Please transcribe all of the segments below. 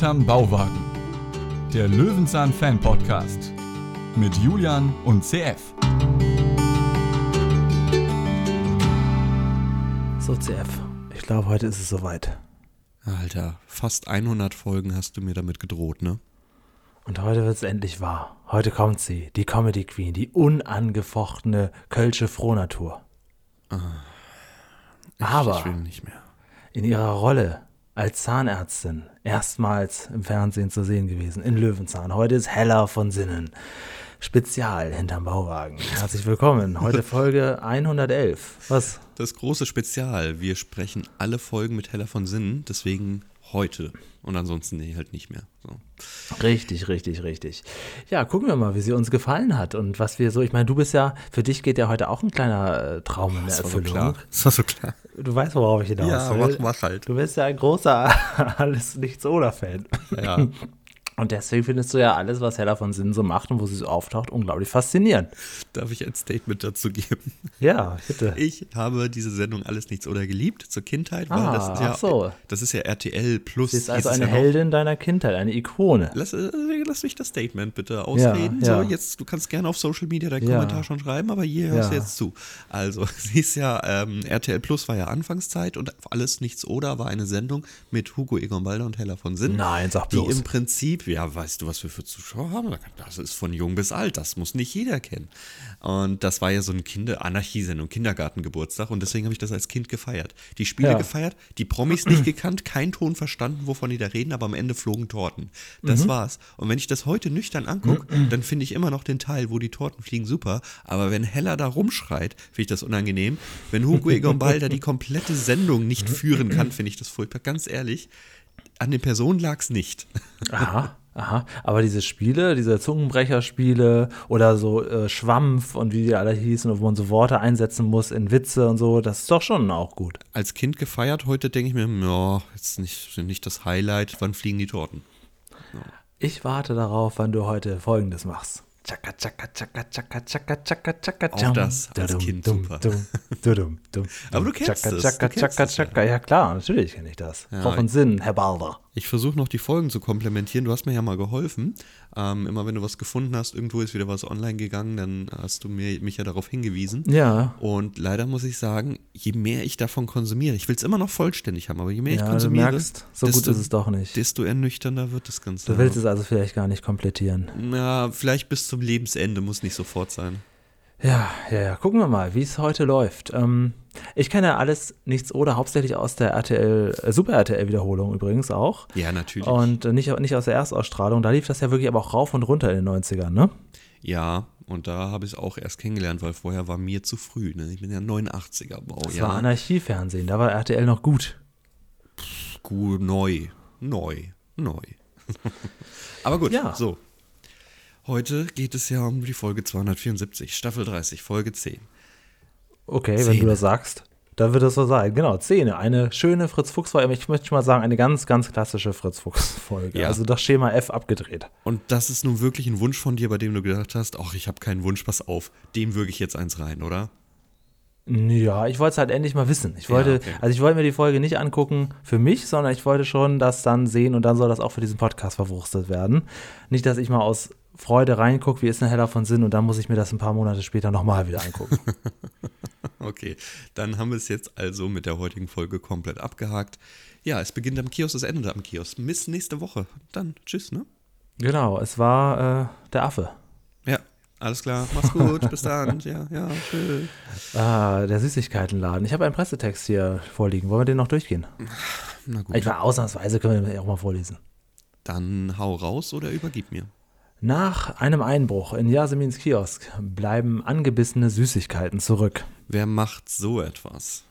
Hinterm Bauwagen. Der Löwenzahn Fan Podcast mit Julian und CF. So, CF, ich glaube, heute ist es soweit. Alter, fast 100 Folgen hast du mir damit gedroht, ne? Und heute wird es endlich wahr. Heute kommt sie, die Comedy Queen, die unangefochtene Kölsche Frohnatur. Ich, Aber ich will nicht mehr. in ihrer Rolle als Zahnärztin erstmals im Fernsehen zu sehen gewesen, in Löwenzahn. Heute ist Hella von Sinnen. Spezial hinterm Bauwagen. Herzlich willkommen. Heute Folge 111. Was? Das große Spezial. Wir sprechen alle Folgen mit Hella von Sinnen, deswegen heute. Und ansonsten nee, halt nicht mehr. So. Richtig, richtig, richtig. Ja, gucken wir mal, wie sie uns gefallen hat und was wir so. Ich meine, du bist ja, für dich geht ja heute auch ein kleiner äh, Traum in der Das war so Erfüllung. klar. Das war so klar. Du weißt, worauf ich hinaus Ja, will. mach, mach halt. Du bist ja ein großer Alles Nichts oder Fan. Ja. Und deswegen findest du ja alles, was Hella von Sinnen so macht und wo sie so auftaucht, unglaublich faszinierend. Darf ich ein Statement dazu geben? Ja, bitte. Ich habe diese Sendung Alles Nichts oder geliebt zur Kindheit, weil Ah, das ist ja ach so. das ist ja RTL plus. Sie ist also eine ja. Heldin deiner Kindheit, eine Ikone. Lass, äh, lass mich das Statement bitte ausreden. ja. So, jetzt, du kannst gerne auf Social Media deinen Ja. Kommentar schon schreiben, aber hier hörst du Ja. jetzt zu. Also, sie ist ja, ähm, RTL Plus war ja Anfangszeit und alles nichts oder war eine Sendung mit Hugo Egon Balder und Hella von Sinn. Nein, sag Die bloß. im Prinzip, ja, weißt du, was wir für Zuschauer haben? Das ist von jung bis alt, das muss nicht jeder kennen. Und das war ja so eine Kinder-Anarchie-Sendung, Kindergartengeburtstag und deswegen habe ich das als Kind gefeiert. Die Spiele Ja. gefeiert, die Promis nicht gekannt, kein Ton verstanden, wovon die da reden, aber am Ende flogen Torten. Mhm. Das war's. Und wenn ich das heute nüchtern angucke, dann finde ich immer noch den Teil, wo die Torten fliegen, super. Aber wenn Hella da rumschreit, finde ich das unangenehm. Wenn Hugo Egon Balder die komplette Sendung nicht führen kann, finde ich das furchtbar. Ganz ehrlich, an den Personen lag es nicht. Aha, aha. Aber diese Spiele, diese Zungenbrecherspiele oder so äh, Schwampf und wie die alle hießen, wo man so Worte einsetzen muss in Witze und so, das ist doch schon auch gut. Als Kind gefeiert, heute denke ich mir, ja, jetzt nicht, nicht das Highlight, wann fliegen die Torten? Ich warte darauf, wann du heute Folgendes machst. Tschakka, tschakka, tschakka, tschakka, tschakka, tschakka, tschakka, Auch das als Kind super. Aber du kennst es, du kennst tschakka, es ja. Ja klar, natürlich kenne ich das. Frau von Sinn, Herr Balder. Ich versuche noch die Folgen zu komplementieren. Du hast mir ja mal geholfen. Ähm, immer wenn du was gefunden hast, irgendwo ist wieder was online gegangen, dann hast du mir, mich ja darauf hingewiesen. Ja, Und leider muss ich sagen, je mehr ich davon konsumiere, ich will es immer noch vollständig haben, aber je mehr ich ja du konsumiere, merkst, so gut desto, ist es doch nicht. desto ernüchternder wird das Ganze. Du willst es also vielleicht gar nicht komplettieren. Na, vielleicht bis zum Lebensende, muss nicht sofort sein. Ja, ja, ja. Gucken wir mal, wie es heute läuft. Ähm, ich kenne ja alles nichts oder hauptsächlich aus der RTL, äh, Super RTL-Wiederholung übrigens auch. Ja, natürlich. Und äh, nicht, nicht aus der Erstausstrahlung. Da lief das ja wirklich aber auch rauf und runter in den 90ern, ne? Ja, und da habe ich es auch erst kennengelernt, weil vorher war mir zu früh. Ne? Ich bin ja 89er Bau. Das ja. war Anarchiefernsehen, da war RTL noch gut. Gut, neu, neu, neu. Aber gut, Ja. so. Heute geht es ja um die Folge 274, Staffel 30, Folge 10. Okay, wenn Zähne. du das sagst, dann wird es so sein. Genau, Zähne. Eine schöne Fritz-Fuchs-Folge. Ich möchte mal sagen, eine ganz, ganz klassische Fritz-Fuchs-Folge. Ja. Also das Schema F abgedreht. Und das ist nun wirklich ein Wunsch von dir, bei dem du gedacht hast, ach, ich habe keinen Wunsch, pass auf, dem würge ich jetzt eins rein, oder? Ja, ich wollte es halt endlich mal wissen. Ich wollte, okay. also ich wollte mir die Folge nicht angucken für mich, sondern ich wollte schon das dann sehen und dann soll das auch für diesen Podcast verwurstet werden. Nicht, dass ich mal aus Freude reingucke, wie ist eine Heller von Sinn und dann muss ich mir das ein paar Monate später nochmal wieder angucken. Okay, dann haben wir es jetzt also mit der heutigen Folge komplett abgehakt. Ja, es beginnt am Kiosk, es endet am Kiosk. Bis nächste Woche. Dann tschüss, ne? genau, es war äh, der Affe. Ja, alles klar. Mach's gut. Bis dann. Ja, ja, tschüss. Ah, der Süßigkeitenladen. Ich habe einen Pressetext hier vorliegen. Wollen wir den noch durchgehen? Na gut. Ich war ausnahmsweise, können wir den auch mal vorlesen. Dann hau raus oder übergib mir. Nach einem Einbruch in Yasemins Kiosk bleiben angebissene Süßigkeiten zurück. Wer macht so etwas?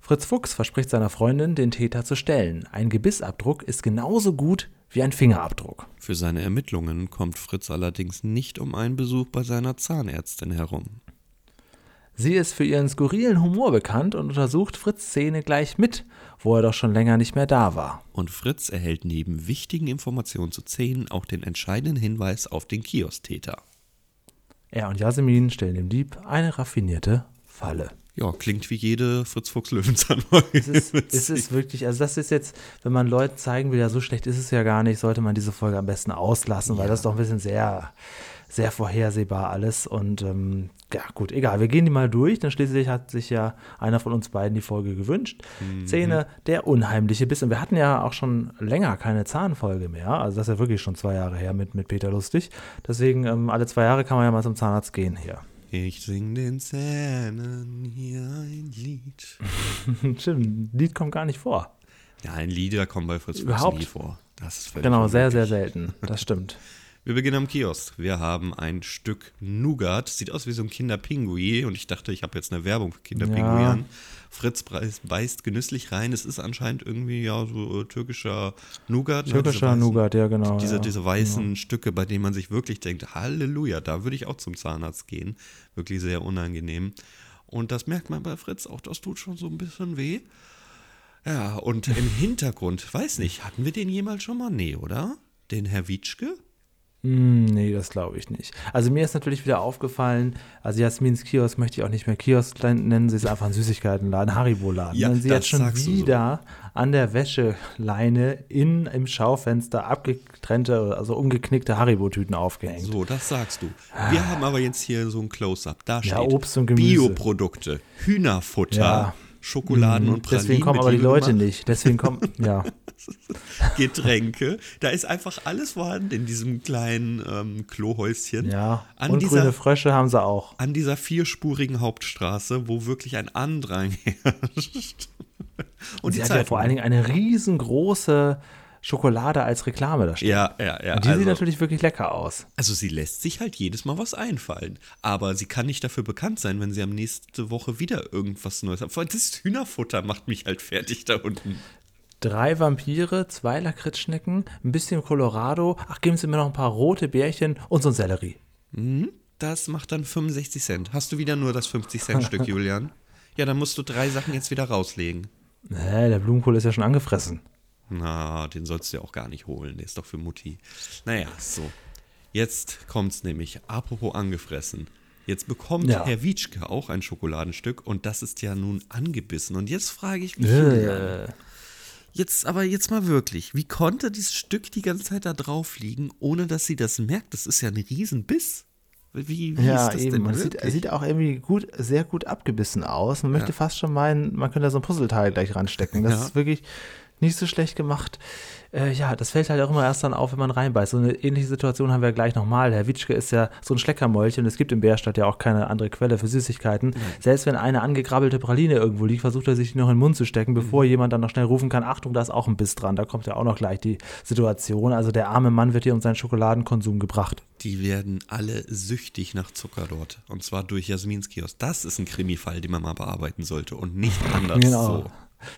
Fritz Fuchs verspricht seiner Freundin, den Täter zu stellen. Ein Gebissabdruck ist genauso gut wie ein Fingerabdruck. Für seine Ermittlungen kommt Fritz allerdings nicht um einen Besuch bei seiner Zahnärztin herum. Sie ist für ihren skurrilen Humor bekannt und untersucht Fritz Szene gleich mit, wo er doch schon länger nicht mehr da war. Und Fritz erhält neben wichtigen Informationen zu Szenen auch den entscheidenden Hinweis auf den Kiosttäter. Er und Yasemin stellen dem Dieb eine raffinierte Falle. Ja, klingt wie jede Fritz Fuchs Löwenzahn-Folge. Es ist, es ist wirklich, also das ist jetzt, wenn man Leuten zeigen will, ja, so schlecht ist es ja gar nicht, sollte man diese Folge am besten auslassen, weil das ist doch ein bisschen sehr, sehr vorhersehbar alles. Und ähm, ja, gut, egal, wir gehen die mal durch, denn schließlich hat sich ja einer von uns beiden die Folge gewünscht. Szene, der unheimliche Biss. Und wir hatten ja auch schon länger keine Zahnfolge mehr. Also das ist ja wirklich schon zwei Jahre her mit, mit Peter Lustig. Deswegen, ähm, alle zwei Jahre kann man ja mal zum Zahnarzt gehen hier. Ich sing den Zähnen hier ein Lied. Stimmt, ein Lied kommt gar nicht vor. Ja, ein Lieder kommen bei Fritz Fuchs Überhaupt? nie vor. Das ist völlig Genau, sehr, sehr selten. Das stimmt. Wir beginnen am Kiosk. Wir haben ein Stück Nougat. Sieht aus wie so ein Kinderpingui. Und ich dachte, ich habe jetzt eine Werbung für Kinderpingui Ja. Fritz beißt, genüsslich rein. Es ist anscheinend irgendwie ja so äh, türkischer Nougat. ne? Türkischer weißen- Nougat, ja, genau. Diese, ja. diese weißen Stücke, bei denen man sich wirklich denkt, Halleluja, da würde ich auch zum Zahnarzt gehen. Wirklich sehr unangenehm. Und das merkt man bei Fritz auch, das tut schon so ein bisschen weh. Ja, und im Hintergrund, weiß nicht, hatten wir den jemals schon mal? Nee, oder? Den Herr Witschke? Hm, nee, das glaube ich nicht. Also mir ist natürlich wieder aufgefallen, also Jasmins Kiosk möchte ich auch nicht mehr Kiosk nennen, sie ist einfach ein Süßigkeitenladen, Haribo-Laden. Ja, sie hat schon du so. wieder an der Wäscheleine in, im Schaufenster abgetrennte, also umgeknickte Haribo-Tüten aufgehängt. So, das sagst du. Wir haben aber jetzt hier so ein Close-Up. Da steht Ja, Obst und Gemüse. Bioprodukte, Hühnerfutter, Ja. Schokoladen und Pralinen. Deswegen kommen aber die Leute gemacht, nicht. Deswegen kommen, ja. Getränke. Da ist einfach alles vorhanden in diesem kleinen ähm, Klohäuschen. Ja. An Und dieser, grüne Frösche haben sie auch. an dieser vierspurigen Hauptstraße, wo wirklich ein Andrang herrscht. Und sie die hat ja Zeitung. vor allen Dingen eine riesengroße Schokolade als Reklame da stehen. Ja, ja, ja. Und die also, sieht natürlich wirklich lecker aus. also sie lässt sich halt jedes Mal was einfallen. Aber sie kann nicht dafür bekannt sein, wenn sie am nächste Woche wieder irgendwas Neues hat. Vor allem Das Hühnerfutter macht mich halt fertig da unten. Drei Vampire, zwei Lakritzschnecken, ein bisschen Colorado. Ach, geben Sie mir noch ein paar rote Bärchen und so ein Sellerie. Das macht dann 65 Cent. Hast du wieder nur das 50-Cent-Stück, Julian? Ja, dann musst du drei Sachen jetzt wieder rauslegen. Nee, der Blumenkohl ist ja schon angefressen. Na, den sollst du ja auch gar nicht holen. Der ist doch für Mutti. Naja, so. Jetzt kommt's nämlich. Apropos angefressen. Jetzt bekommt Ja. Herr Wietschke auch ein Schokoladenstück und das ist ja nun angebissen. Und jetzt frage ich mich, Äh, jetzt aber jetzt mal wirklich, wie konnte dieses Stück die ganze Zeit da drauf liegen, ohne dass sie das merkt? Das ist ja ein Riesenbiss. Wie, wie ja, ist das eben. denn Man sieht, sieht auch irgendwie gut, sehr gut abgebissen aus. Man möchte fast schon meinen, man könnte da so ein Puzzleteil gleich ranstecken. Das Ja. ist wirklich nicht so schlecht gemacht. Äh, ja, das fällt halt auch immer erst dann auf, wenn man reinbeißt. So eine ähnliche Situation haben wir gleich nochmal. Herr Witschke ist ja so ein Schleckermäulchen. Es gibt in Bärstadt ja auch keine andere Quelle für Süßigkeiten. Selbst wenn eine angegrabbelte Praline irgendwo liegt, versucht er sich die noch in den Mund zu stecken, bevor jemand dann noch schnell rufen kann, Achtung, da ist auch ein Biss dran. Da kommt ja auch noch gleich die Situation. Also der arme Mann wird hier um seinen Schokoladenkonsum gebracht. Die werden alle süchtig nach Zucker dort. Und zwar durch Jasmins Kiosk. Das ist ein Krimifall, den man mal bearbeiten sollte und nicht anders Genau. so.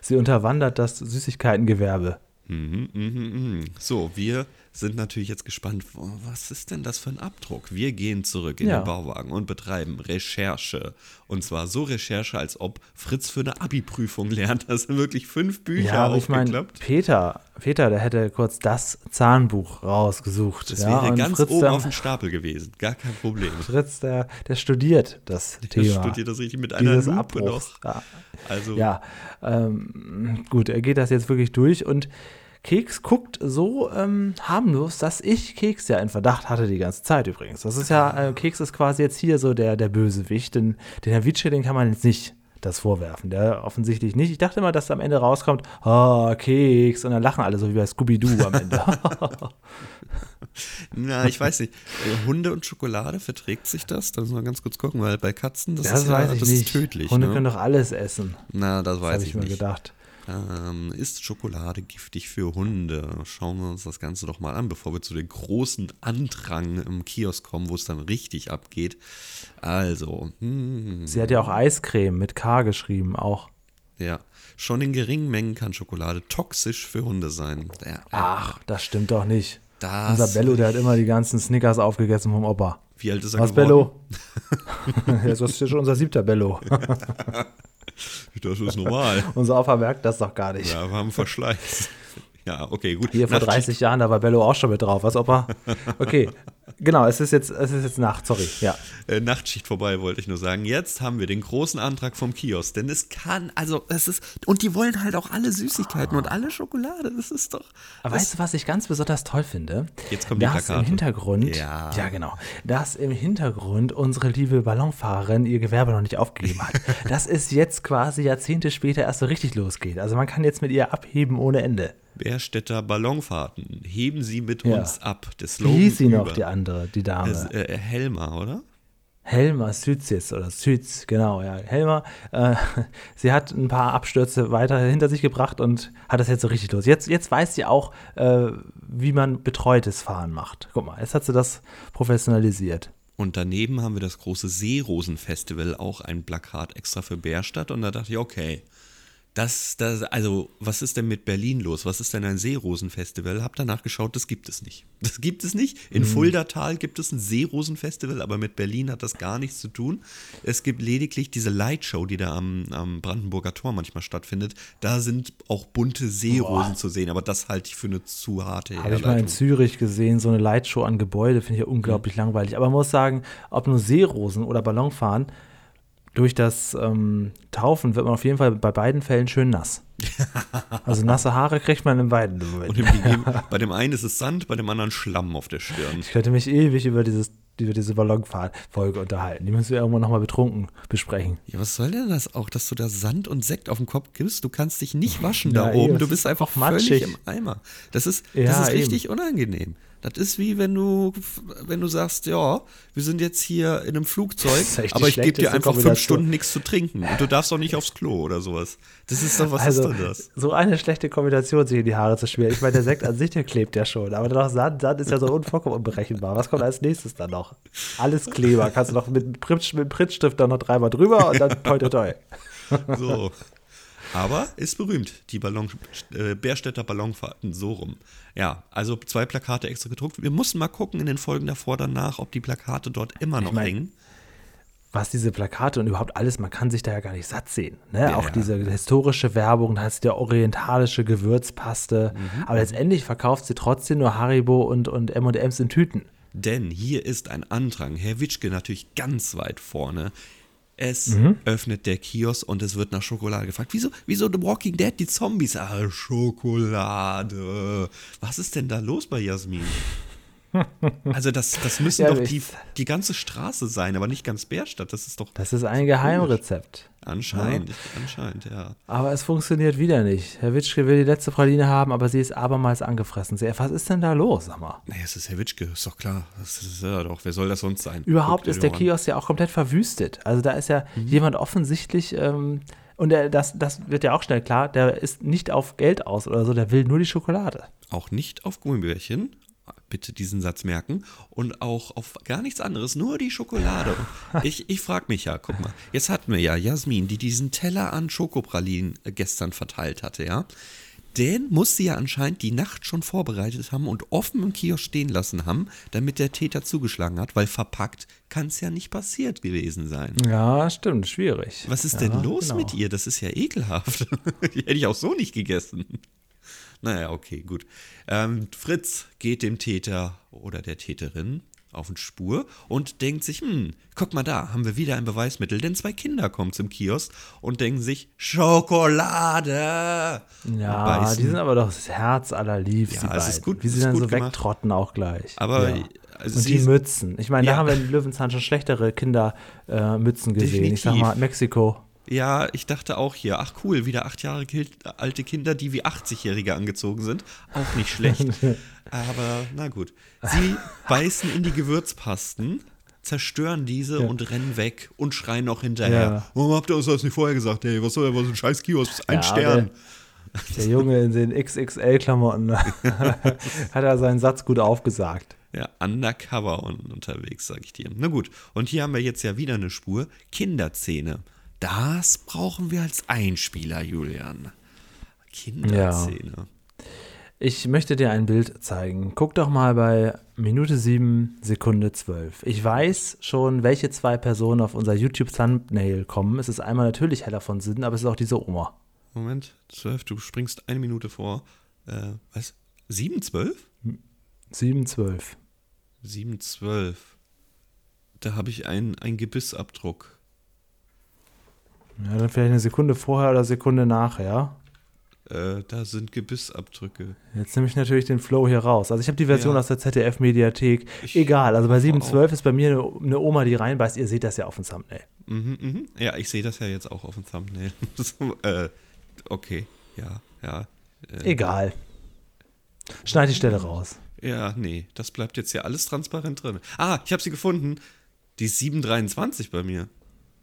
Sie unterwandert das Süßigkeitengewerbe. Mhm, mhm, mhm. So, wir sind natürlich jetzt gespannt, was ist denn das für ein Abdruck? Wir gehen zurück in Ja. den Bauwagen und betreiben Recherche. Und zwar so Recherche, als ob Fritz für eine Abi-Prüfung lernt. Da sind wirklich fünf Bücher Ja, aber ich meine, aufgeklappt. Peter, Peter, der hätte kurz das Zahnbuch rausgesucht. das ja, wäre ganz Fritz oben dann, auf dem Stapel gewesen. Gar kein Problem. Fritz, der, der studiert das Der Thema. studiert das richtig mit einer Lupe Abbruchs. noch. Ja, Also, ja ähm, gut, er geht das jetzt wirklich durch und Keks guckt so ähm, harmlos, dass ich Keks ja in Verdacht hatte die ganze Zeit übrigens. Das ist ja, äh, Keks ist quasi jetzt hier so der, der Bösewicht, denn den Herr Witsche, den kann man jetzt nicht das vorwerfen. Der offensichtlich nicht. Ich dachte immer, dass am Ende rauskommt, oh, Keks, und dann lachen alle so wie bei Scooby-Doo am Ende. Na, ich weiß nicht. Äh, Hunde und Schokolade, verträgt sich das? Da müssen wir ganz kurz gucken, weil bei Katzen, das, Das ist, ja, das ist tödlich. Hunde ne? können doch alles essen. Na, das Das weiß ich, ich mir nicht. gedacht. Ähm, ist Schokolade giftig für Hunde? Schauen wir uns das Ganze doch mal an, bevor wir zu dem großen Andrang im Kiosk kommen, wo es dann richtig abgeht. Also, hm, Sie hat ja auch Eiscreme mit K geschrieben, auch. ja. Schon in geringen Mengen kann Schokolade toxisch für Hunde sein. Ja, Ach, das stimmt doch nicht. das, Unser Bello, der hat immer die ganzen Snickers aufgegessen vom Opa. Wie alt ist er Was, geworden? Bello? das ist ja schon unser siebter Bello. Das ist normal. unser Opa merkt das doch gar nicht. Ja, wir haben Verschleiß. Ja, okay, gut. Hier vor Nach- 30 Jahren, da war Bello auch schon mit drauf. Was, Opa? Okay, Genau, es ist jetzt, es ist jetzt Nacht, sorry. Ja. Äh, Nachtschicht vorbei, wollte ich nur sagen. Jetzt haben wir den großen Antrag vom Kiosk, denn es kann, also es ist, und die wollen halt auch alle Süßigkeiten und alle Schokolade, das ist doch. Aber weißt du, was ich ganz besonders toll finde? Jetzt kommen die dass Plakate. im Hintergrund, Ja. ja genau, dass im Hintergrund unsere liebe Ballonfahrerin ihr Gewerbe noch nicht aufgegeben hat. dass es jetzt quasi Jahrzehnte später erst so richtig losgeht. Also man kann jetzt mit ihr abheben ohne Ende. Bärstädter Ballonfahrten, heben Sie mit Ja. uns ab. Der Wie hieß sie noch, über. die andere, die Dame? Äh, äh, Helma, oder? Helma Sützis oder Süz, genau, ja. Helma, äh, sie hat ein paar Abstürze weiter hinter sich gebracht und hat das jetzt so richtig los. Jetzt, jetzt weiß sie auch, äh, wie man betreutes Fahren macht. Guck mal, jetzt hat sie das professionalisiert. Und daneben haben wir das große Seerosenfestival, auch ein Plakat extra für Bärstadt. Und da dachte ich, okay, das, das, also, was ist denn mit Berlin los? Was ist denn ein Seerosenfestival? Hab danach geschaut, das gibt es nicht. Das gibt es nicht. In Fuldatal gibt es ein Seerosenfestival, aber mit Berlin hat das gar nichts zu tun. Es gibt lediglich diese Lightshow, die da am, am Brandenburger Tor manchmal stattfindet. Da sind auch bunte Seerosen Boah. zu sehen, aber das halte ich für eine zu harte Habe ich mal in. Zürich gesehen, so eine Lightshow an Gebäude, finde ich ja unglaublich langweilig. Aber man muss sagen, ob nur Seerosen oder Ballonfahren, durch das ähm, Taufen wird man auf jeden Fall bei beiden Fällen schön nass. Also nasse Haare kriegt man in beiden Und im, gegeben- bei dem einen ist es Sand, bei dem anderen Schlamm auf der Stirn. Ich könnte mich ewig über, dieses, über diese Ballonfahrt-Folge unterhalten. Die müssen wir irgendwann nochmal betrunken besprechen. Ja, was soll denn das auch, dass du da Sand und Sekt auf dem Kopf gibst? Du kannst dich nicht waschen Ja, da oben. Du ist bist einfach auch matschig. völlig im Eimer. Das ist, das Ja, ist eben. richtig unangenehm. Das ist wie wenn du, wenn du sagst, ja, wir sind jetzt hier in einem Flugzeug, aber ich gebe dir einfach fünf. Stunden nichts zu trinken und du darfst auch nicht aufs Klo oder sowas. Das ist doch, was also, ist denn das? so eine schlechte Kombination, sich in die Haare zu schmieren. Ich meine, der Sekt an sich, der klebt ja schon. Aber dann noch Sand, Sand ist ja so unvollkommen unberechenbar. Was kommt als nächstes dann noch? Alles Kleber. Kannst du noch mit, mit Prittstift dann noch dreimal drüber und dann toi toi toi. So. Aber ist berühmt, die Ballon, äh, Bärstädter Ballonfahrten, so rum. Ja, also zwei Plakate extra gedruckt. Wir mussten mal gucken in den Folgen davor danach, ob die Plakate dort immer noch mein, hängen. was diese Plakate und überhaupt alles, man kann sich da ja gar nicht satt sehen. Ne? Ja, auch ja. diese historische Werbung, da hast du ja orientalische Gewürzpaste. Mhm. Aber letztendlich verkauft sie trotzdem nur Haribo und, und M&M's in Tüten. Denn hier ist ein Andrang. Herr Witschke natürlich ganz weit vorne. Es Mhm. öffnet der Kiosk und es wird nach Schokolade gefragt. Wieso, wieso The Walking Dead, die Zombies? Ah, Schokolade. Was ist denn da los bei Jasmin? Also das, das müssen Ja, doch die, die ganze Straße sein, aber nicht ganz Bärstadt. Das ist doch Das ist ein Geheimrezept. anscheinend, anscheinend, ja. Aber es funktioniert wieder nicht. Herr Witschke will die letzte Praline haben, aber sie ist abermals angefressen. Sie, was ist denn da los, sag mal? Naja, es ist Herr Witschke, ist doch klar. Das ist ja doch. Wer soll das sonst sein? Überhaupt Guckt ist der an. Kiosk ja auch komplett verwüstet. Also da ist ja Mhm. jemand offensichtlich, ähm, und der, das, das wird ja auch schnell klar, der ist nicht auf Geld aus oder so, der will nur die Schokolade. Auch nicht auf Gummibärchen. Bitte diesen Satz merken. Und auch auf gar nichts anderes, nur die Schokolade. Und ich ich frage mich ja, guck mal, jetzt hatten wir ja Jasmin, die diesen Teller an Schokopralinen äh, gestern verteilt hatte, ja. Den muss sie ja anscheinend die Nacht schon vorbereitet haben und offen im Kiosk stehen lassen haben, damit der Täter zugeschlagen hat, weil verpackt kann es ja nicht passiert gewesen sein. Ja, stimmt, schwierig. Was ist ja, denn los genau. mit ihr? Das ist ja ekelhaft. Die hätte ich auch so nicht gegessen. Naja, okay, gut. Ähm, Fritz geht dem Täter oder der Täterin auf den Spur und denkt sich, hm, guck mal da, haben wir wieder ein Beweismittel, denn zwei Kinder kommen zum Kiosk und denken sich, Schokolade! Ja, die sind aber doch das Herz aller Liebs, Ja, die es ist beiden. gut- Wie sie dann so gemacht. wegtrotten auch gleich. Aber, ja. also Und die Mützen. Ich meine, Ja. da haben wir in Löwenzahn schon schlechtere Kindermützen äh, gesehen. Ich sag Definitiv. mal, Mexiko. Ja, ich dachte auch hier, ach cool, wieder acht Jahre alte Kinder, die wie 80-Jährige angezogen sind. Auch nicht schlecht. Aber na gut. Sie beißen in die Gewürzpasten, zerstören diese Ja. und rennen weg und schreien noch hinterher. Ja. Warum habt ihr uns das nicht vorher gesagt? Ey, was soll der, was ein scheiß Kiosk? Ein Ja, Stern. Der Junge in den XXL-Klamotten hat er seinen Satz gut aufgesagt. Ja, undercover un unterwegs, sag ich dir. Na gut, und hier haben wir jetzt ja wieder eine Spur. Kinderzähne. Das brauchen wir als Einspieler, Julian. Kinderzähne. Ich möchte dir ein Bild zeigen. Guck doch mal bei Minute 7, Sekunde 12. Ich weiß schon, welche zwei Personen auf unser YouTube-Thumbnail kommen. Es ist einmal natürlich Heller von Sinnen, aber es ist auch diese Oma. Moment, 12, du springst eine Minute vor. Äh, was? 7, 12? 7, 12. 712. Da habe ich einen, einen Gebissabdruck. Ja, dann vielleicht eine Sekunde vorher oder Sekunde nachher. Äh, da sind Gebissabdrücke. Jetzt nehme ich natürlich den Flow hier raus. Also ich habe die Version Ja. aus der ZDF-Mediathek. Egal, also bei Wow. 712 ist bei mir eine, Oma, die reinbeißt. Ihr seht das ja auf dem Thumbnail. Mhm, mhm. Ja, ich sehe das ja jetzt auch auf dem Thumbnail. so, äh, okay, ja, ja. Äh, Egal. Schneid die Stelle raus. Ja, nee, das bleibt jetzt hier alles transparent drin. Ah, ich habe sie gefunden. Die ist 723 bei mir.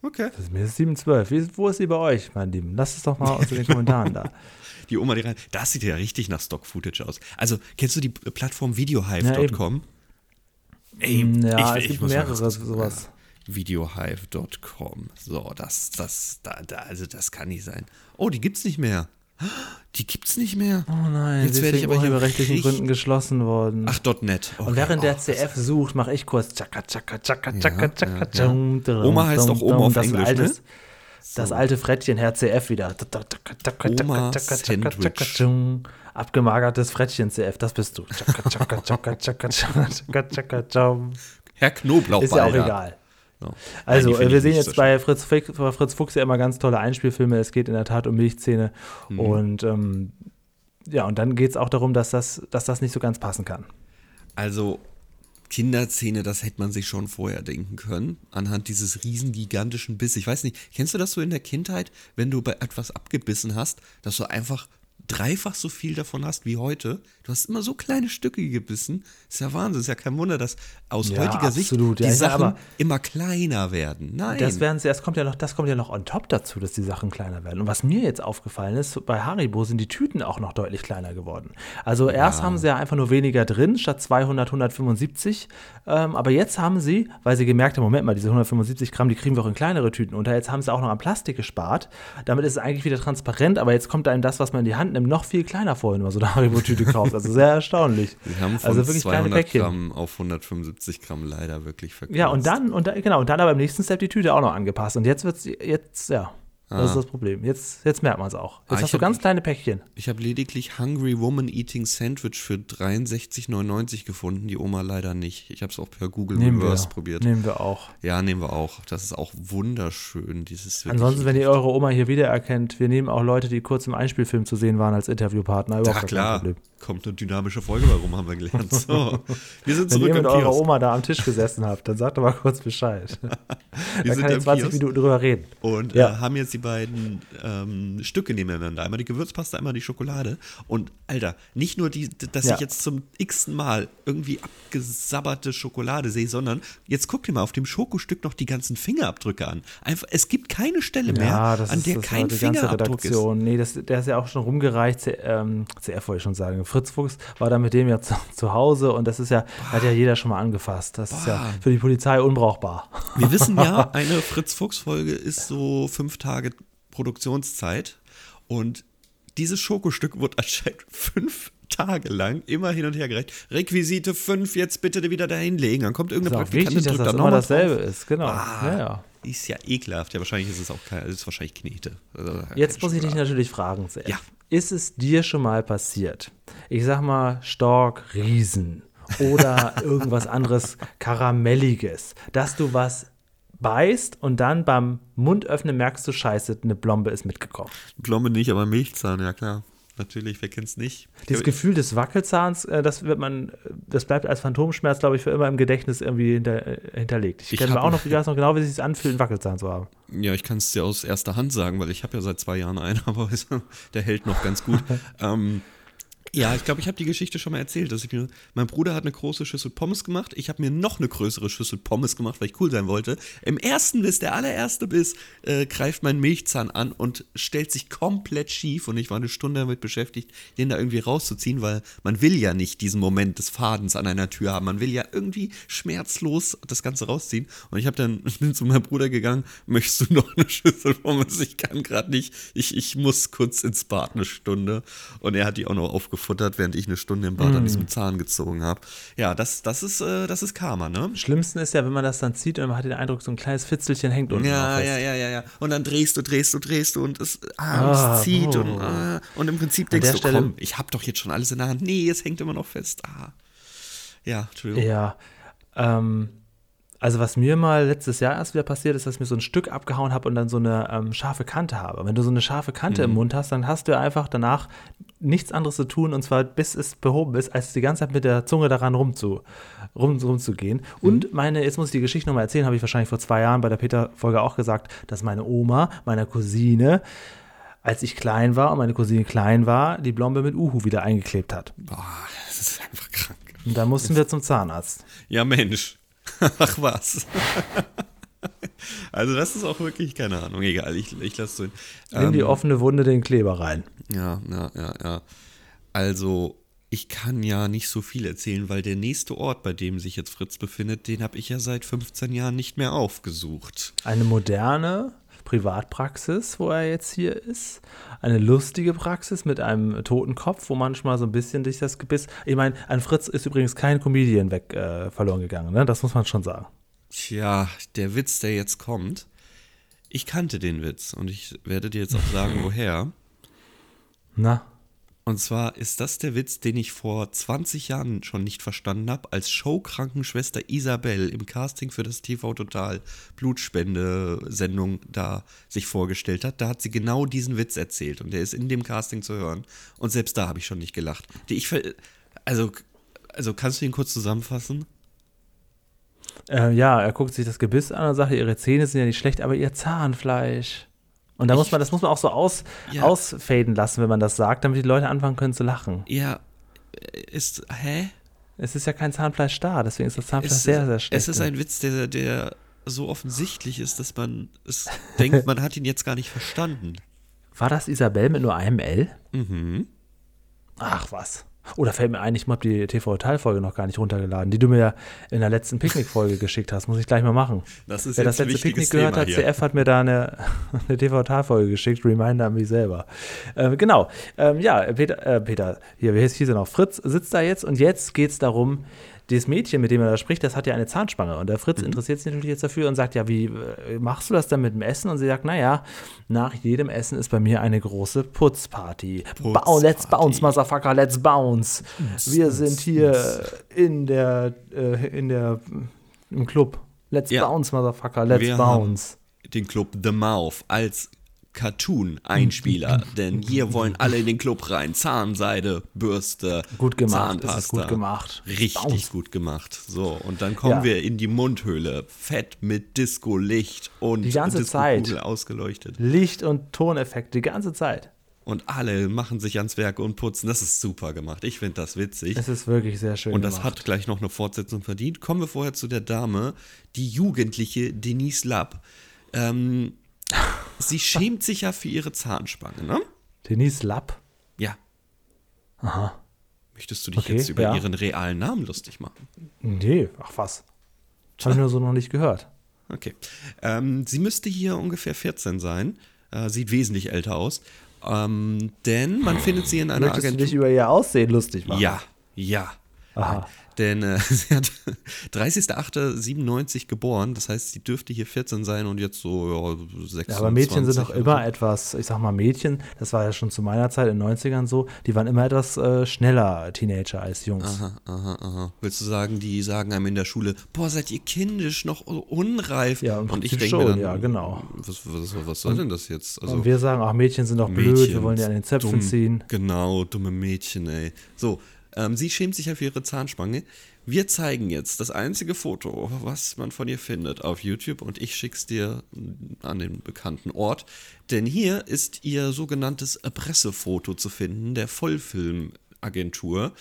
Okay. Das ist mir ist 712. Wie, wo ist sie bei euch, mein Lieben? Lasst es doch mal unter den Kommentaren da. Die Oma, die rein. Das sieht ja richtig nach Stock-Footage aus. Also, kennst du die Plattform Ja, videohive.com? Ey, ja, ich- es ich gibt mehrere dazu sowas. sagen. Videohive.com. So, das, das, da, da, also das kann nicht sein. Oh, die gibt's nicht mehr. Die gibt's nicht mehr. Oh nein, Jetzt werde ich aber hier richtig- Gründen geschlossen worden. Ach, .net. Okay. Und während der Oh, CF sucht, mache ich kurz tschakka, tschakka, Ja, tschakka, tschakka, ja, Oma heißt auch Oma auf das Englisch, alte, ne? Das alte Frettchen, Herr CF wieder. Oma Sandwich. Abgemagertes Frettchen CF, das bist du. Herr Knoblauch. Ist ja auch egal. So. Also, äh, wir sehen jetzt so bei Fritz, bei Fritz Fuchs ja immer ganz tolle Einspielfilme. Es geht in der Tat um Milchzähne. Mhm. Und ähm, ja, und dann geht es auch darum, dass das, dass das nicht so ganz passen kann. Also Kinderzähne, das hätte man sich schon vorher denken können, anhand dieses riesen gigantischen Biss. Ich weiß nicht, kennst du das so in der Kindheit, wenn du bei etwas abgebissen hast, dass du einfach dreifach so viel davon hast wie heute? Du hast immer so kleine Stücke gebissen. Ist ja Wahnsinn, ist ja kein Wunder, dass aus Ja, heutiger Sicht absolut. die Ja, Sachen aber- immer kleiner werden. Nein. Das werden sie, das kommt ja noch, das kommt ja noch on top dazu, dass die Sachen kleiner werden. Und was mir jetzt aufgefallen ist, bei Haribo sind die Tüten auch noch deutlich kleiner geworden. Also erst haben sie ja einfach nur weniger drin, statt 200, 175. Ähm, aber jetzt haben sie, weil sie gemerkt haben, Moment mal, diese 175 Gramm, die kriegen wir auch in kleinere Tüten unter. Jetzt haben sie auch noch am Plastik gespart. Damit ist es eigentlich wieder transparent, aber jetzt kommt einem das, was man in die Hand nimmt, noch viel kleiner vor, wenn man so eine Haribo-Tüte kauft. Also sehr erstaunlich. Wir haben von also wirklich kleine 200 Päckchen. Gramm auf 175 Gramm leider wirklich verkürzt. Ja, und dann, und da, genau, und dann aber im nächsten Step die Tüte auch noch angepasst. Und jetzt wird's, jetzt, ja, das ist das Problem. Jetzt, jetzt merkt man es auch. Jetzt Ah, hast du ganz kleine Päckchen. Ich habe lediglich Hungry Woman Eating Sandwich für 63,99 gefunden. Die Oma leider nicht. Ich habe es auch per Google Nehmen Reverse wir, probiert. nehmen wir auch. Ja, nehmen wir auch. Das ist auch wunderschön. Dieses Ansonsten, wenn ihr eure Oma hier wiedererkennt, wir nehmen auch Leute, die kurz im Einspielfilm zu sehen waren als Interviewpartner. Überhaupt Ja, klar. Kommt eine dynamische Folge, warum haben wir gelernt. So, wir sind Wenn zurück ihr im mit eurer. Oma da am Tisch gesessen habt, dann sagt doch mal kurz Bescheid. da Wir sind kann ich im 20 Kiosk. Minuten drüber reden. Und Ja. äh, haben jetzt die beiden ähm, Stücke nebeneinander. Einmal die Gewürzpasta, einmal die Schokolade. Und Alter, nicht nur, die, dass Ja. ich jetzt zum x-ten Mal irgendwie abgesabberte Schokolade sehe, sondern jetzt guck dir mal auf dem Schokostück noch die ganzen Fingerabdrücke an. Einfach, es gibt keine Stelle mehr, Ja, an ist, der kein Fingerabdruck ist. Nee, das, der ist ja auch schon rumgereicht. Ähm, CF wollte ich schon sagen. Fritz Fuchs war da mit dem ja zu, zu Hause und das ist ja, hat ja jeder schon mal angefasst. Das ist ja für die Polizei unbrauchbar. Wir wissen ja, eine Fritz-Fuchs-Folge ist so fünf Tage Produktionszeit. Und dieses Schokostück wird anscheinend fünf Tage lang immer hin und her gereicht. Requisite 5, jetzt bitte wieder dahin legen. Dann kommt irgendeine auch wichtig, Praktikantin, dass drückt das immer nochmal dasselbe drauf. ist. Genau. Ah, Ja, ja. Ist ja ekelhaft. Ja, wahrscheinlich ist es auch kein, ist wahrscheinlich Knete. Also, Jetzt keine muss ich dich natürlich fragen, CF. Ja. Ist es dir schon mal passiert? Ich sag mal Stork, Riesen oder irgendwas anderes Karamelliges, dass du was beißt und dann beim Mundöffnen merkst du, scheiße, eine Blombe ist mitgekommen. Plombe nicht, aber Milchzahn, ja klar. Natürlich, wer kennt's nicht? Dieses Gefühl des Wackelzahns, äh, das wird man, das bleibt als Phantomschmerz, glaube ich, für immer im Gedächtnis irgendwie hinter, äh, hinterlegt. Ich, Ich kenne auch noch, ich weiß noch genau, wie es sich anfühlt, einen Wackelzahn zu haben. Ja, ich kann es dir aus erster Hand sagen, weil ich habe ja seit zwei Jahren einen, aber der hält noch ganz gut. ähm, ja, ich glaube, ich habe die Geschichte schon mal erzählt, dass ich mir, mein Bruder hat eine große Schüssel Pommes gemacht, ich habe mir noch eine größere Schüssel Pommes gemacht, weil ich cool sein wollte. Im ersten Biss, der allererste Biss, äh, greift mein Milchzahn an und stellt sich komplett schief und ich war eine Stunde damit beschäftigt, den da irgendwie rauszuziehen, weil man will ja nicht diesen Moment des Fadens an einer Tür haben, man will ja irgendwie schmerzlos das Ganze rausziehen. Und ich habe dann, bin zu meinem Bruder gegangen, möchtest du noch eine Schüssel Pommes? Ich kann gerade nicht, ich, ich muss kurz ins Bad eine Stunde. Und er hat die auch noch aufgefuttert, während ich eine Stunde im Bad an diesem Zahn gezogen habe. Ja, das, das, ist, äh, das ist Karma, ne? Am schlimmsten ist ja, wenn man das dann zieht und man hat den Eindruck, so ein kleines Fitzelchen hängt unten Ja, fest. ja, ja, ja, ja. Und dann drehst du, drehst du, drehst du und es, ah, und Ah, es zieht oh. und, ah, und im Prinzip denkst der du, Stelle- komm, ich hab doch jetzt schon alles in der Hand. Nee, es hängt immer noch fest. Ah. Ja, Entschuldigung. Ja, Ähm, also was mir mal letztes Jahr erst wieder passiert ist, dass ich mir so ein Stück abgehauen habe und dann so eine ähm, scharfe Kante habe. Wenn du so eine scharfe Kante im Mund hast, dann hast du einfach danach nichts anderes zu tun und zwar bis es behoben ist, als die ganze Zeit mit der Zunge daran rumzu, rum, rumzugehen. Und meine, jetzt muss ich die Geschichte nochmal erzählen, habe ich wahrscheinlich vor zwei Jahren bei der Peter-Folge auch gesagt, dass meine Oma, meiner Cousine, als ich klein war und meine Cousine klein war, die Blombe mit Uhu wieder eingeklebt hat. Boah, das ist einfach krank. Und dann mussten wir zum Zahnarzt. Ja, Mensch. Ach was. Also das ist auch wirklich, keine Ahnung, egal, ich, ich lasse es so. In die Ähm, offene Wunde den Kleber rein. Ja, ja, ja, ja. Also, ich kann ja nicht so viel erzählen, weil der nächste Ort, bei dem sich jetzt Fritz befindet, den habe ich ja seit 15 Jahren nicht mehr aufgesucht. Eine moderne Privatpraxis, wo er jetzt hier ist. Eine lustige Praxis mit einem toten Kopf, wo manchmal so ein bisschen durch das Gebiss. Ich meine, an Fritz ist übrigens kein Comedian weg äh, verloren gegangen, ne? Das muss man schon sagen. Tja, der Witz, der jetzt kommt. Ich kannte den Witz und ich werde dir jetzt auch sagen, woher. Na, Und zwar ist das der Witz, den ich vor 20 Jahren schon nicht verstanden habe, als Showkrankenschwester Isabel im Casting für das TV Total Blutspende-Sendung da sich vorgestellt hat. Da hat sie genau diesen Witz erzählt und der ist in dem Casting zu hören. Und selbst da habe ich schon nicht gelacht. Die ich also, also kannst du ihn kurz zusammenfassen? Äh, ja, er guckt sich das Gebiss an und sagt, ihre Zähne sind ja nicht schlecht, aber ihr Zahnfleisch. Und da muss Ich- man, das muss man auch so aus, Ja. ausfaden lassen, wenn man das sagt, damit die Leute anfangen können zu lachen. Ja, ist, hä? Es ist ja kein Zahnfleisch da, deswegen ist das Zahnfleisch Es, sehr, sehr schlecht. es ist ein Witz, der, der so offensichtlich ist, dass man es denkt, man hat ihn jetzt gar nicht verstanden. War das Isabel mit nur einem L? Mhm. Ach was. Oder fällt mir ein, ich habe die TV-Teilfolge noch gar nicht runtergeladen, die du mir ja in der letzten Picknick-Folge geschickt hast. Muss ich gleich mal machen. Das ist Wer das letzte Picknick gehört Thema hat, hier. CF hat mir da eine, eine TV-Teilfolge geschickt. Reminder an mich selber. Ähm, genau. Ähm, ja, Peter, äh, Peter, hier, wie hieß er noch? Fritz sitzt da jetzt und jetzt geht es darum, dieses Mädchen, mit dem er da spricht, das hat ja eine Zahnspange. Und der Mhm. Fritz interessiert sich natürlich jetzt dafür und sagt, ja, wie äh, machst du das denn mit dem Essen? Und sie sagt, naja, nach jedem Essen ist bei mir eine große Putzparty. Putzparty. Bau, let's bounce, Motherfucker, let's bounce. Wir sind hier in der, äh, in der, im Club. Let's Ja. bounce, Motherfucker, let's Wir bounce. den Club The Mouth als Cartoon-Einspieler, denn hier wollen alle in den Club rein. Zahnseide, Bürste, Gut gemacht, Zahnpasta. ist gut gemacht. Richtig Bounce. gut gemacht. So, und dann kommen Ja. wir in die Mundhöhle. Fett mit Disco-Licht und Die ganze Zeit. ausgeleuchtet. Licht- und Toneffekt die ganze Zeit. Und alle machen sich ans Werk und putzen. Das ist super gemacht. Ich finde das witzig. Es ist wirklich sehr schön Und das gemacht. hat gleich noch eine Fortsetzung verdient. Kommen wir vorher zu der Dame, die jugendliche Denise Lapp. Ähm, sie schämt sich ja für ihre Zahnspange, ne? Denise Lapp. Ja. Aha. Möchtest du dich Okay, jetzt über ja. ihren realen Namen lustig machen? Nee, ach was. Habe ich nur so noch nicht gehört. Okay. Ähm, sie müsste hier ungefähr 14 sein. Äh, sieht wesentlich älter aus. Ähm, denn man findet sie in einer Möchtest du Agentur. dich über ihr Aussehen lustig machen? Ja, ja. Aha. Denn äh, sie hat 30.08.97 geboren, das heißt, sie dürfte hier 14 sein und jetzt so ja, 26. Ja, aber Mädchen sind doch immer etwas, ich sag mal Mädchen, das war ja schon zu meiner Zeit in den 90ern so, die waren immer etwas äh, schneller Teenager als Jungs. Aha, aha, aha. Willst du sagen, die sagen einem in der Schule, boah, seid ihr kindisch, noch unreif? Ja, und ich denke mir schon, dann, ja, genau. Was, was, was soll denn das jetzt? Also, Und wir sagen, ach, Mädchen sind doch blöd, wir Mädchen, wollen die an den Zöpfen dumm, ziehen. Genau, dumme Mädchen, ey. So, ähm, sie schämt sich ja für ihre Zahnspange. Wir zeigen jetzt das einzige Foto, was man von ihr findet auf YouTube und ich schick's dir mm, an den bekannten Ort. Denn hier ist ihr sogenanntes Pressefoto zu finden, der Vollfilmagentur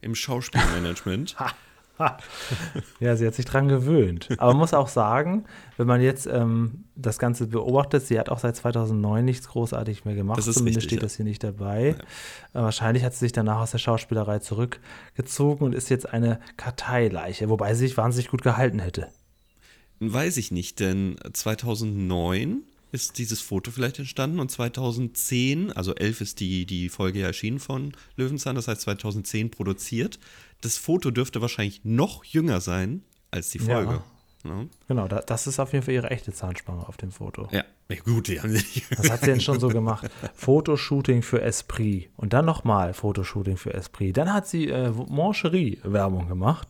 im Schauspielmanagement. Ja, sie hat sich dran gewöhnt. Aber man muss auch sagen, wenn man jetzt ähm, das Ganze beobachtet, sie hat auch seit 2009 nichts großartig mehr gemacht. Das ist Zumindest richtig, steht ja. das hier nicht dabei. Äh, wahrscheinlich hat sie sich danach aus der Schauspielerei zurückgezogen und ist jetzt eine Karteileiche, wobei sie sich wahnsinnig gut gehalten hätte. Weiß ich nicht, denn 2009 ist dieses Foto vielleicht entstanden und 2010, also 11 ist die, die Folge ja erschienen von Löwenzahn, das heißt 2010 produziert. Das Foto dürfte wahrscheinlich noch jünger sein als die Folge. Ja, Genau, da, das ist auf jeden Fall ihre echte Zahnspange auf dem Foto. ja. ja gut, die haben sie nicht. Was hat sie denn schon so gemacht? Fotoshooting für Esprit und dann nochmal Fotoshooting für Esprit. Dann hat sie äh, Mancherie-Werbung gemacht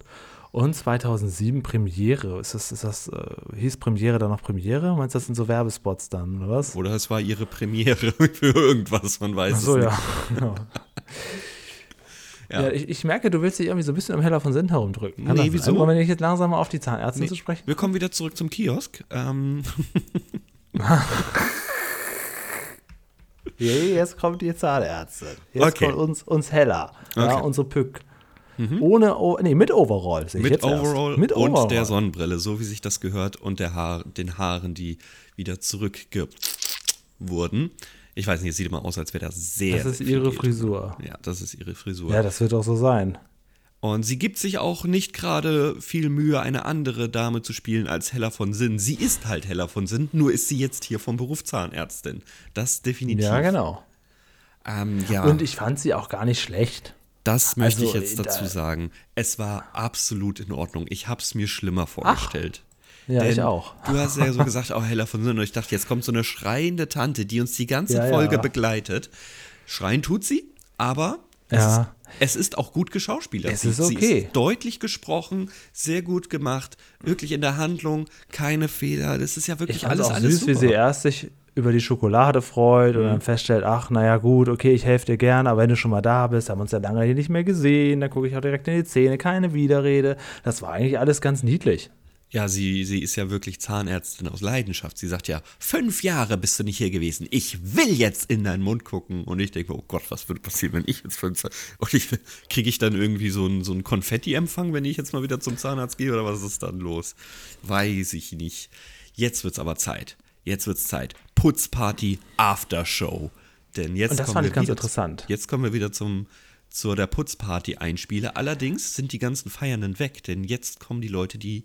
Und 2007 Premiere. Ist das, ist das, äh, hieß Premiere dann noch Premiere? Meinst du, das sind so Werbespots dann, oder was? Oder es war ihre Premiere für irgendwas, man weiß Ach so, es ja. nicht. genau. Ja. Ja, ich, ich merke, du willst dich irgendwie so ein bisschen am Heller von Sinn herumdrücken. Kann Nee, wieso? Wollen wir nicht jetzt langsam mal auf die Zahnärztin Nee, zu sprechen? Wir kommen wieder zurück zum Kiosk. Ähm, jetzt kommt die Zahnärztin. Jetzt Okay. kommt uns, uns Heller. Ja, Okay. Mhm. unsere Pück. Ohne, o nee, mit Overall. sehe ich mit jetzt erst. Overall mit und Overall. der Sonnenbrille, so wie sich das gehört, und der Haar, den Haaren, die wieder zurückge wurden. Ich weiß nicht, es sieht immer aus, als wäre das sehr. Das ist ihre. Frisur. Ja, das ist ihre Frisur. Ja, das wird auch so sein. Und sie gibt sich auch nicht gerade viel Mühe, eine andere Dame zu spielen als Hella von Sinn. Sie ist halt Hella von Sinn, nur ist sie jetzt hier vom Beruf Zahnärztin. Das definitiv. Ja, genau. Ähm, ja, Und ich fand sie auch gar nicht schlecht. Das möchte also, ich jetzt äh, dazu da- sagen. Es war absolut in Ordnung. Ich habe es mir schlimmer vorgestellt. Ja, ich Denn auch. Du hast ja so gesagt, oh, Hella von Sinn. Und ich dachte, jetzt kommt so eine schreiende Tante, die uns die ganze Ja, Folge ja. begleitet. Schreien tut sie, aber es, Ja. es ist auch gut geschauspielert. Es sie, ist sie okay. ist deutlich gesprochen, sehr gut gemacht, wirklich in der Handlung, keine Fehler. Das ist ja wirklich Ich alles, auch alles süß, wie super. sie erst sich über die Schokolade freut und dann feststellt, ach, naja gut, okay, ich helfe dir gern, aber wenn du schon mal da bist, haben wir uns ja lange hier nicht mehr gesehen, dann gucke ich auch direkt in die Zähne, keine Widerrede. Das war eigentlich alles ganz niedlich. Ja, sie, sie ist ja wirklich Zahnärztin aus Leidenschaft. Sie sagt ja, fünf Jahre bist du nicht hier gewesen. Ich will jetzt in deinen Mund gucken. Und ich denke, oh Gott, was würde passieren, wenn ich jetzt fünf Und ich kriege ich dann irgendwie so einen so einen Konfetti-Empfang, wenn ich jetzt mal wieder zum Zahnarzt gehe? Oder was ist dann los? Weiß ich nicht. Jetzt wird's aber Zeit. Jetzt wird's Zeit. Putzparty Aftershow. Denn jetzt Und das kommen fand wir ich ganz wieder interessant. Jetzt kommen wir wieder zum zur der Putzparty einspiele. Allerdings sind die ganzen Feiernden weg, denn jetzt kommen die Leute, die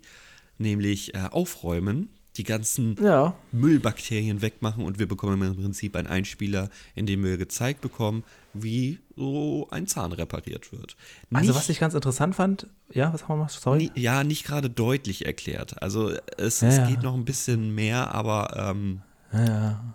nämlich äh, aufräumen, die ganzen Ja. Müllbakterien wegmachen und wir bekommen im Prinzip einen Einspieler, in dem wir gezeigt bekommen, wie so ein Zahn repariert wird. Also, Nicht- was ich ganz interessant fand, ja, was haben wir mal? Sorry. ja, nicht gerade deutlich erklärt. Also es, Ja, es ja. geht noch ein bisschen mehr, aber ähm, Ja,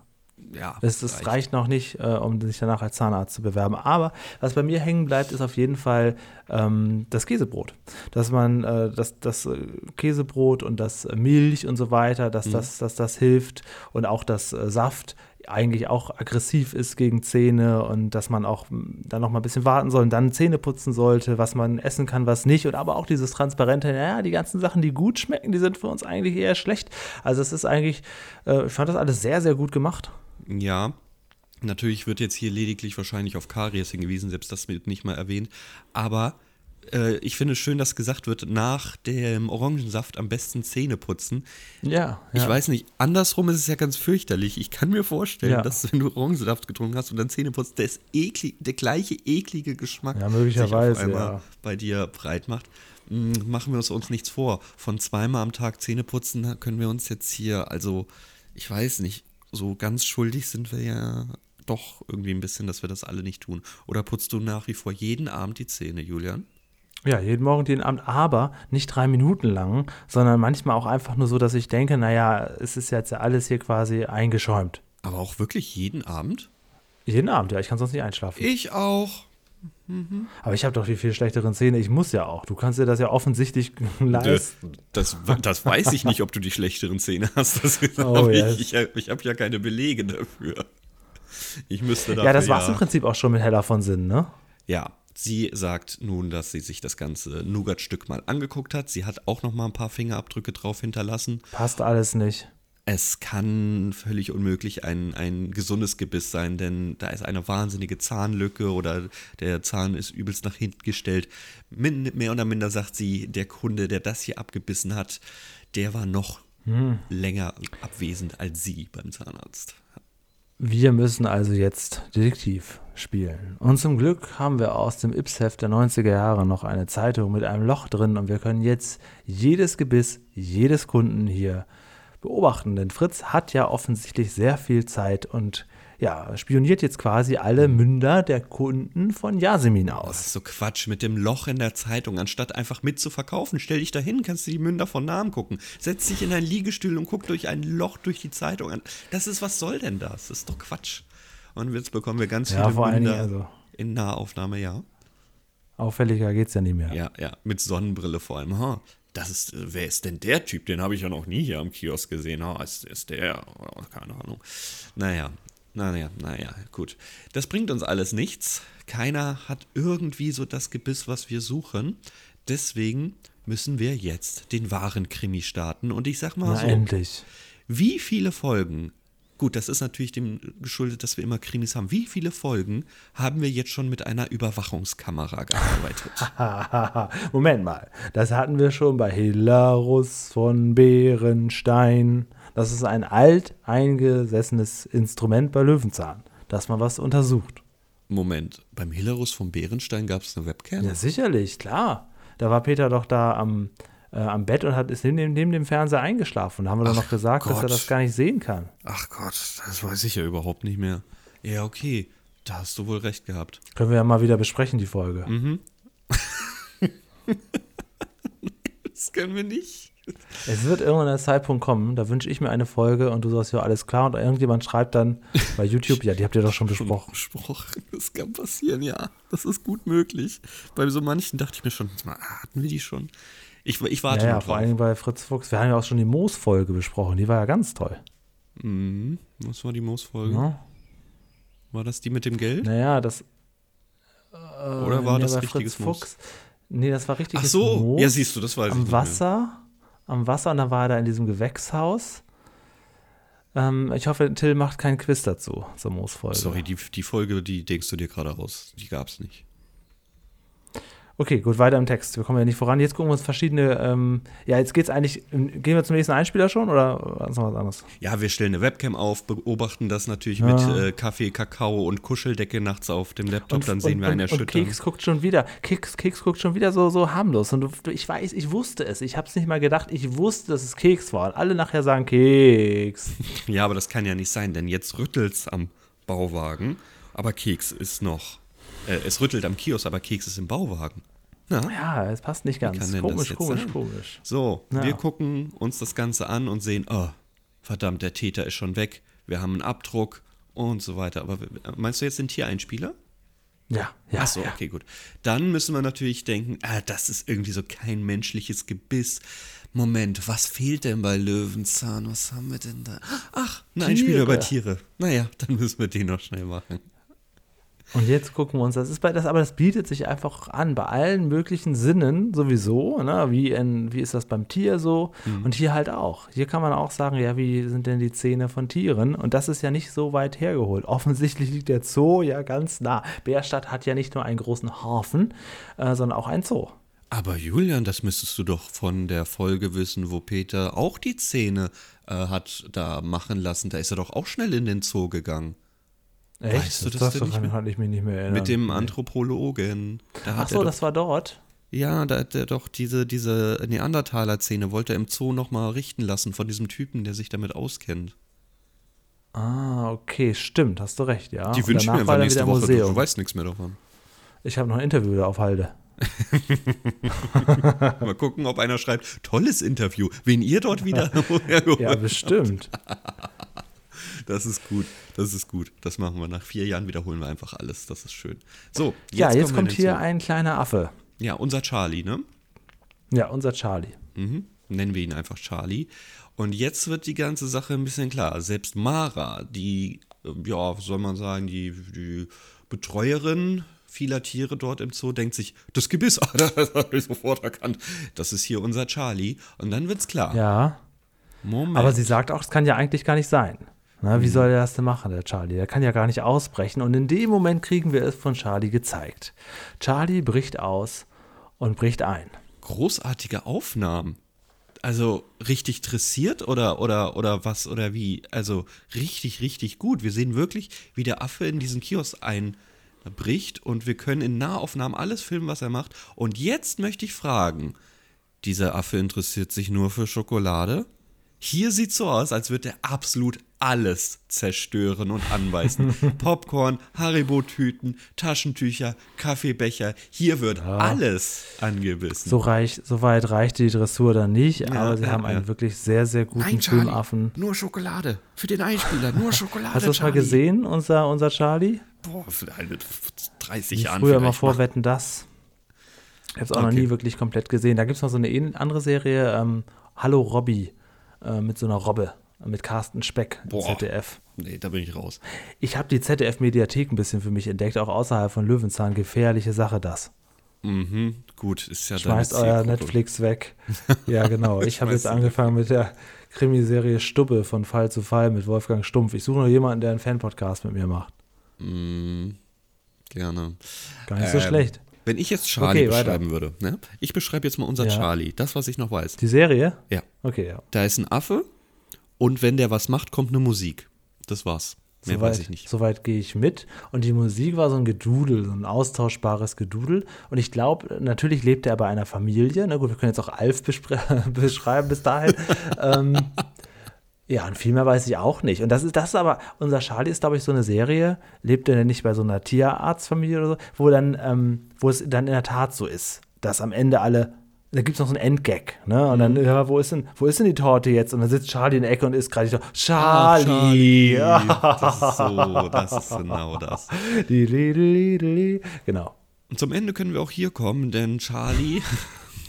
ja. ja. Es, es reicht noch nicht, äh, um sich danach als Zahnarzt zu bewerben. Aber was bei mir hängen bleibt, ist auf jeden Fall ähm, das Käsebrot. Dass man äh, das, das äh, Käsebrot und das Milch und so weiter, dass, das, dass das hilft und auch das äh, Saft eigentlich auch aggressiv ist gegen Zähne und dass man auch m, dann noch mal ein bisschen warten soll und dann Zähne putzen sollte, was man essen kann, was nicht und aber auch dieses transparente, naja, die ganzen Sachen, die gut schmecken, die sind für uns eigentlich eher schlecht. Also es ist eigentlich, äh, ich fand das alles sehr, sehr gut gemacht. Ja, natürlich wird jetzt hier lediglich wahrscheinlich auf Karies hingewiesen, selbst das wird nicht mal erwähnt. Aber äh, ich finde es schön, dass gesagt wird, nach dem Orangensaft am besten Zähne putzen. Ja, Ich ja. weiß nicht, andersrum ist es ja ganz fürchterlich. Ich kann mir vorstellen, Ja. dass wenn du Orangensaft getrunken hast und dann Zähne putzt, der, ist eklig, der gleiche eklige Geschmack Ja, möglicherweise, sich auf einmal ja. bei dir breit macht. Mm, Machen wir uns, uns nichts vor. Von zweimal am Tag Zähne putzen können wir uns jetzt hier, also ich weiß nicht, so ganz schuldig sind wir ja doch irgendwie ein bisschen, dass wir das alle nicht tun. Oder putzt du nach wie vor jeden Abend die Zähne, Julian? Ja, jeden Morgen, jeden Abend, aber nicht drei Minuten lang, sondern manchmal auch einfach nur so, dass ich denke, naja, es ist jetzt ja alles hier quasi eingeschäumt. Aber auch wirklich jeden Abend? Jeden Abend, ja, ich kann sonst nicht einschlafen. Ich auch. Aber ich habe doch die viel schlechteren Zähne, ich muss ja auch. Du kannst dir das ja offensichtlich leisten. Das, das weiß ich nicht, ob du die schlechteren Zähne hast. Das Oh, yes. ich ich, ich habe ja keine Belege dafür. Ich müsste dafür Ja, das war es im Prinzip auch schon mit Hella von Sinn, ne? Ja, sie sagt nun, dass sie sich das ganze Nougat-Stück mal angeguckt hat. Sie hat auch noch mal ein paar Fingerabdrücke drauf hinterlassen. Passt alles nicht. Es kann völlig unmöglich ein, ein gesundes Gebiss sein, denn da ist eine wahnsinnige Zahnlücke oder der Zahn ist übelst nach hinten gestellt. Min, mehr oder minder sagt sie, der Kunde, der das hier abgebissen hat, der war noch länger abwesend als sie beim Zahnarzt. Wir müssen also jetzt Detektiv spielen. Und zum Glück haben wir aus dem Ips-Heft der 90er Jahre noch eine Zeitung mit einem Loch drin und wir können jetzt jedes Gebiss, jedes Kunden hier beobachten. Denn Fritz hat ja offensichtlich sehr viel Zeit und ja, spioniert jetzt quasi alle Münder der Kunden von Yasemin Das aus. ist so Quatsch mit dem Loch in der Zeitung. Anstatt einfach mitzuverkaufen, stell dich dahin, kannst du die Münder von Namen gucken. Setz dich in einen Liegestuhl und guck durch ein Loch durch die Zeitung an. Das ist, was soll denn das? Das ist doch Quatsch. Und jetzt bekommen wir ganz Ja, viele vor Münder also- in Nahaufnahme, ja. Auffälliger geht's ja nie mehr. Ja, ja, mit Sonnenbrille vor allem. Ha, das ist, äh, wer ist denn der Typ? Den habe ich ja noch nie hier am Kiosk gesehen. Ha, ist, ist der? Oh, keine Ahnung. Naja, naja, naja, gut. Das bringt uns alles nichts. Keiner hat irgendwie so das Gebiss, was wir suchen. Deswegen müssen wir jetzt den wahren Krimi starten. Und ich sag mal Na, so, endlich. wie viele Folgen, gut, das ist natürlich dem geschuldet, dass wir immer Krimis haben, wie viele Folgen haben wir jetzt schon mit einer Überwachungskamera gearbeitet? Moment mal, das hatten wir schon bei Hilarus von Bärenstein. Das ist ein alt eingesessenes Instrument bei Löwenzahn, dass man was untersucht. Moment, beim Hilarus vom Bärenstein gab es eine Webcam? Ja, sicherlich, klar. Da war Peter doch da am, äh, am Bett und hat, ist neben, neben dem Fernseher eingeschlafen. Da haben wir doch Ach noch gesagt, dass er Gott. das gar nicht sehen kann. Ach Gott, das weiß ich ja überhaupt nicht mehr. Ja, okay, da hast du wohl recht gehabt. Können wir ja mal wieder besprechen, die Folge. Mhm. Das können wir nicht. Es wird irgendwann der Zeitpunkt kommen, da wünsche ich mir eine Folge und du sagst, ja, alles klar. Und irgendjemand schreibt dann bei YouTube, ja, die habt ihr doch schon besprochen. Besprochen. Das kann passieren, ja. Das ist gut möglich. Bei so manchen dachte ich mir schon, mal, hatten wir die schon? Ich, ich warte Ja, ja, noch vor drauf. allem bei Fritz Fuchs. Wir haben ja auch schon die Moos-Folge besprochen. Die war ja ganz toll. Mhm. Was war die Moos-Folge? Ja. War das die mit dem Geld? Naja, das. Äh, Oder war nee, das richtiges Fritz Moos? Fuchs. Nee, das war richtiges Ach so, Moos ja, siehst du, das weiß ich am nicht mehr. Wasser. Am Wasser und dann war er da in diesem Gewächshaus. Ähm, ich hoffe, Till macht keinen Quiz dazu, zur Moos-Folge. Sorry, die, die Folge, die denkst du dir gerade aus. Die gab's nicht. Okay, gut, weiter im Text. Wir kommen ja nicht voran. Jetzt gucken wir uns verschiedene. Ähm, ja, jetzt geht's eigentlich. Gehen wir zum nächsten Einspieler schon oder ist noch was anderes? Ja, wir stellen eine Webcam auf, beobachten das natürlich Ja. mit äh, Kaffee, Kakao und Kuscheldecke nachts auf dem Laptop. dann sehen wir und, einen und, und erschüttern. Keks guckt schon wieder. Keks, Keks guckt schon wieder so, so harmlos. Und du- ich weiß, ich wusste es. Ich habe es nicht mal gedacht. Ich wusste, dass es Keks war. Und alle nachher sagen Keks. Ja, aber das kann ja nicht sein, denn jetzt rüttelt's am Bauwagen, aber Keks ist noch. Äh, es rüttelt am Kiosk, aber Keks ist im Bauwagen. Na? Ja, es passt nicht ganz. Komisch, komisch, sein? komisch. So, Ja. wir gucken uns das Ganze an und sehen, oh, verdammt, der Täter ist schon weg, wir haben einen Abdruck und so weiter. Aber meinst du jetzt den Tiereinspieler? Ja, ja. Ach so, ja. okay, gut. Dann müssen wir natürlich denken, ah, das ist irgendwie so kein menschliches Gebiss. Moment, was fehlt denn bei Löwenzahn? Was haben wir denn da? Ach, ein Einspieler bei Tiere. Naja, dann müssen wir den noch schnell machen. Und jetzt gucken wir uns, das ist bei das, aber das bietet sich einfach an, bei allen möglichen Sinnen sowieso, ne? wie, in, wie ist das beim Tier so Mhm. und hier halt auch. Hier kann man auch sagen, ja, wie sind denn die Zähne von Tieren? Und das ist ja nicht so weit hergeholt. Offensichtlich liegt der Zoo ja ganz nah. Bärstadt hat ja nicht nur einen großen Hafen, äh, sondern auch einen Zoo. Aber Julian, das müsstest du doch von der Folge wissen, wo Peter auch die Zähne äh, hat da machen lassen. Da ist er doch auch schnell in den Zoo gegangen. Echt? Weißt du das das daran kann ich mich nicht mehr erinnern. Mit dem. Anthropologen. Da Ach so, doch, das war dort. ja, da hat er doch diese, diese Neandertaler-Zähne, wollte er im Zoo nochmal richten lassen von diesem Typen, der sich damit auskennt. Ah, okay, stimmt, hast du recht, ja. die wünschen mir einfach nächste Woche. Du, Museum. du weißt nichts mehr davon. Ich habe noch ein Interview da auf Halde. Mal gucken, ob einer schreibt, tolles Interview, wen ihr dort wieder Ja, bestimmt. Das ist gut, das ist gut. Das machen wir. Nach vier Jahren wiederholen wir einfach alles. Das ist schön. So, ja, jetzt kommen wir kommt hier ein kleiner Affe. Ja, unser Charlie, ne? Ja, unser Charlie. Mhm. Nennen wir ihn einfach Charlie. Und jetzt wird die ganze Sache ein bisschen klar. Selbst Mara, die, äh, ja, soll man sagen, die, die Betreuerin vieler Tiere dort im Zoo, denkt sich, das Gebiss, ah, das habe ich sofort erkannt. Das ist hier unser Charlie. Und dann wird's klar. Ja, Moment. aber sie sagt auch, es kann ja eigentlich gar nicht sein. Na, wie soll er das denn machen, der Charlie? Der kann ja gar nicht ausbrechen. Und in dem Moment kriegen wir es von Charlie gezeigt. Charlie bricht aus und bricht ein. großartige Aufnahmen. Also richtig dressiert oder, oder, oder was oder wie? Also richtig, richtig gut. Wir sehen wirklich, wie der Affe in diesen Kiosk einbricht und wir können in Nahaufnahmen alles filmen, was er macht. Und jetzt möchte ich fragen, dieser Affe interessiert sich nur für Schokolade? Hier sieht so aus, als würde er absolut alles zerstören und anbeißen. Popcorn, Haribo-Tüten, Taschentücher, Kaffeebecher. Hier wird alles angebissen. So, reich, so weit reichte die Dressur dann nicht, aber sie ja, haben einen ja. wirklich sehr, sehr guten Nein, Charlie, Filmaffen. nur Schokolade. Für den Einspieler, nur Schokolade. Hast du das mal gesehen, unser, unser Charlie? Boah, für eine 30 Wie Jahren früher mal vielleicht. vorwetten, das. Ich habe es auch noch Okay. nie wirklich komplett gesehen. Da gibt es noch so eine andere Serie, ähm, Hallo Robby, äh, mit so einer Robbe, mit Carsten Speck, Boah. ZDF. Nee, da bin ich raus. Ich habe die ZDF-Mediathek ein bisschen für mich entdeckt, auch außerhalb von Löwenzahn. Gefährliche Sache das. Mhm, gut, ist ja Schmeißt euer. Netflix weg. Ja, genau. Ich habe jetzt angefangen mit der Krimiserie Stubbe von Fall zu Fall mit Wolfgang Stumpf. Ich suche noch jemanden, der einen Fan-Podcast mit mir macht. Mm, gerne. Gar nicht so Ähm, schlecht. Wenn ich jetzt Charlie Okay, weiter. beschreiben würde, ne? ich beschreibe jetzt mal unser Ja. Charlie, das, was ich noch weiß. Die Serie? Ja, Okay, ja. da ist ein Affe und wenn der was macht, kommt eine Musik. Das war's. Mehr Soweit, weiß ich nicht. Soweit gehe ich mit. Und die Musik war so ein Gedudel, so ein austauschbares Gedudel. Und ich glaube, natürlich lebt er bei einer Familie. Na gut, wir können jetzt auch Alf beschreiben bis dahin. ähm, ja, und viel mehr weiß ich auch nicht. Und das ist, das ist aber, unser Charlie ist, glaube ich, so eine Serie, lebt er denn nicht bei so einer Tierarztfamilie oder so, wo dann, ähm, wo es dann in der Tat so ist, dass am Ende alle, da gibt es noch so einen Endgag, ne? Und dann, ja, wo ist denn, wo ist denn die Torte jetzt? Und dann sitzt Charlie in der Ecke und isst gerade die Torte. Charlie! Das ist so, das ist genau das. Genau. Und zum Ende können wir auch hier kommen, denn Charlie,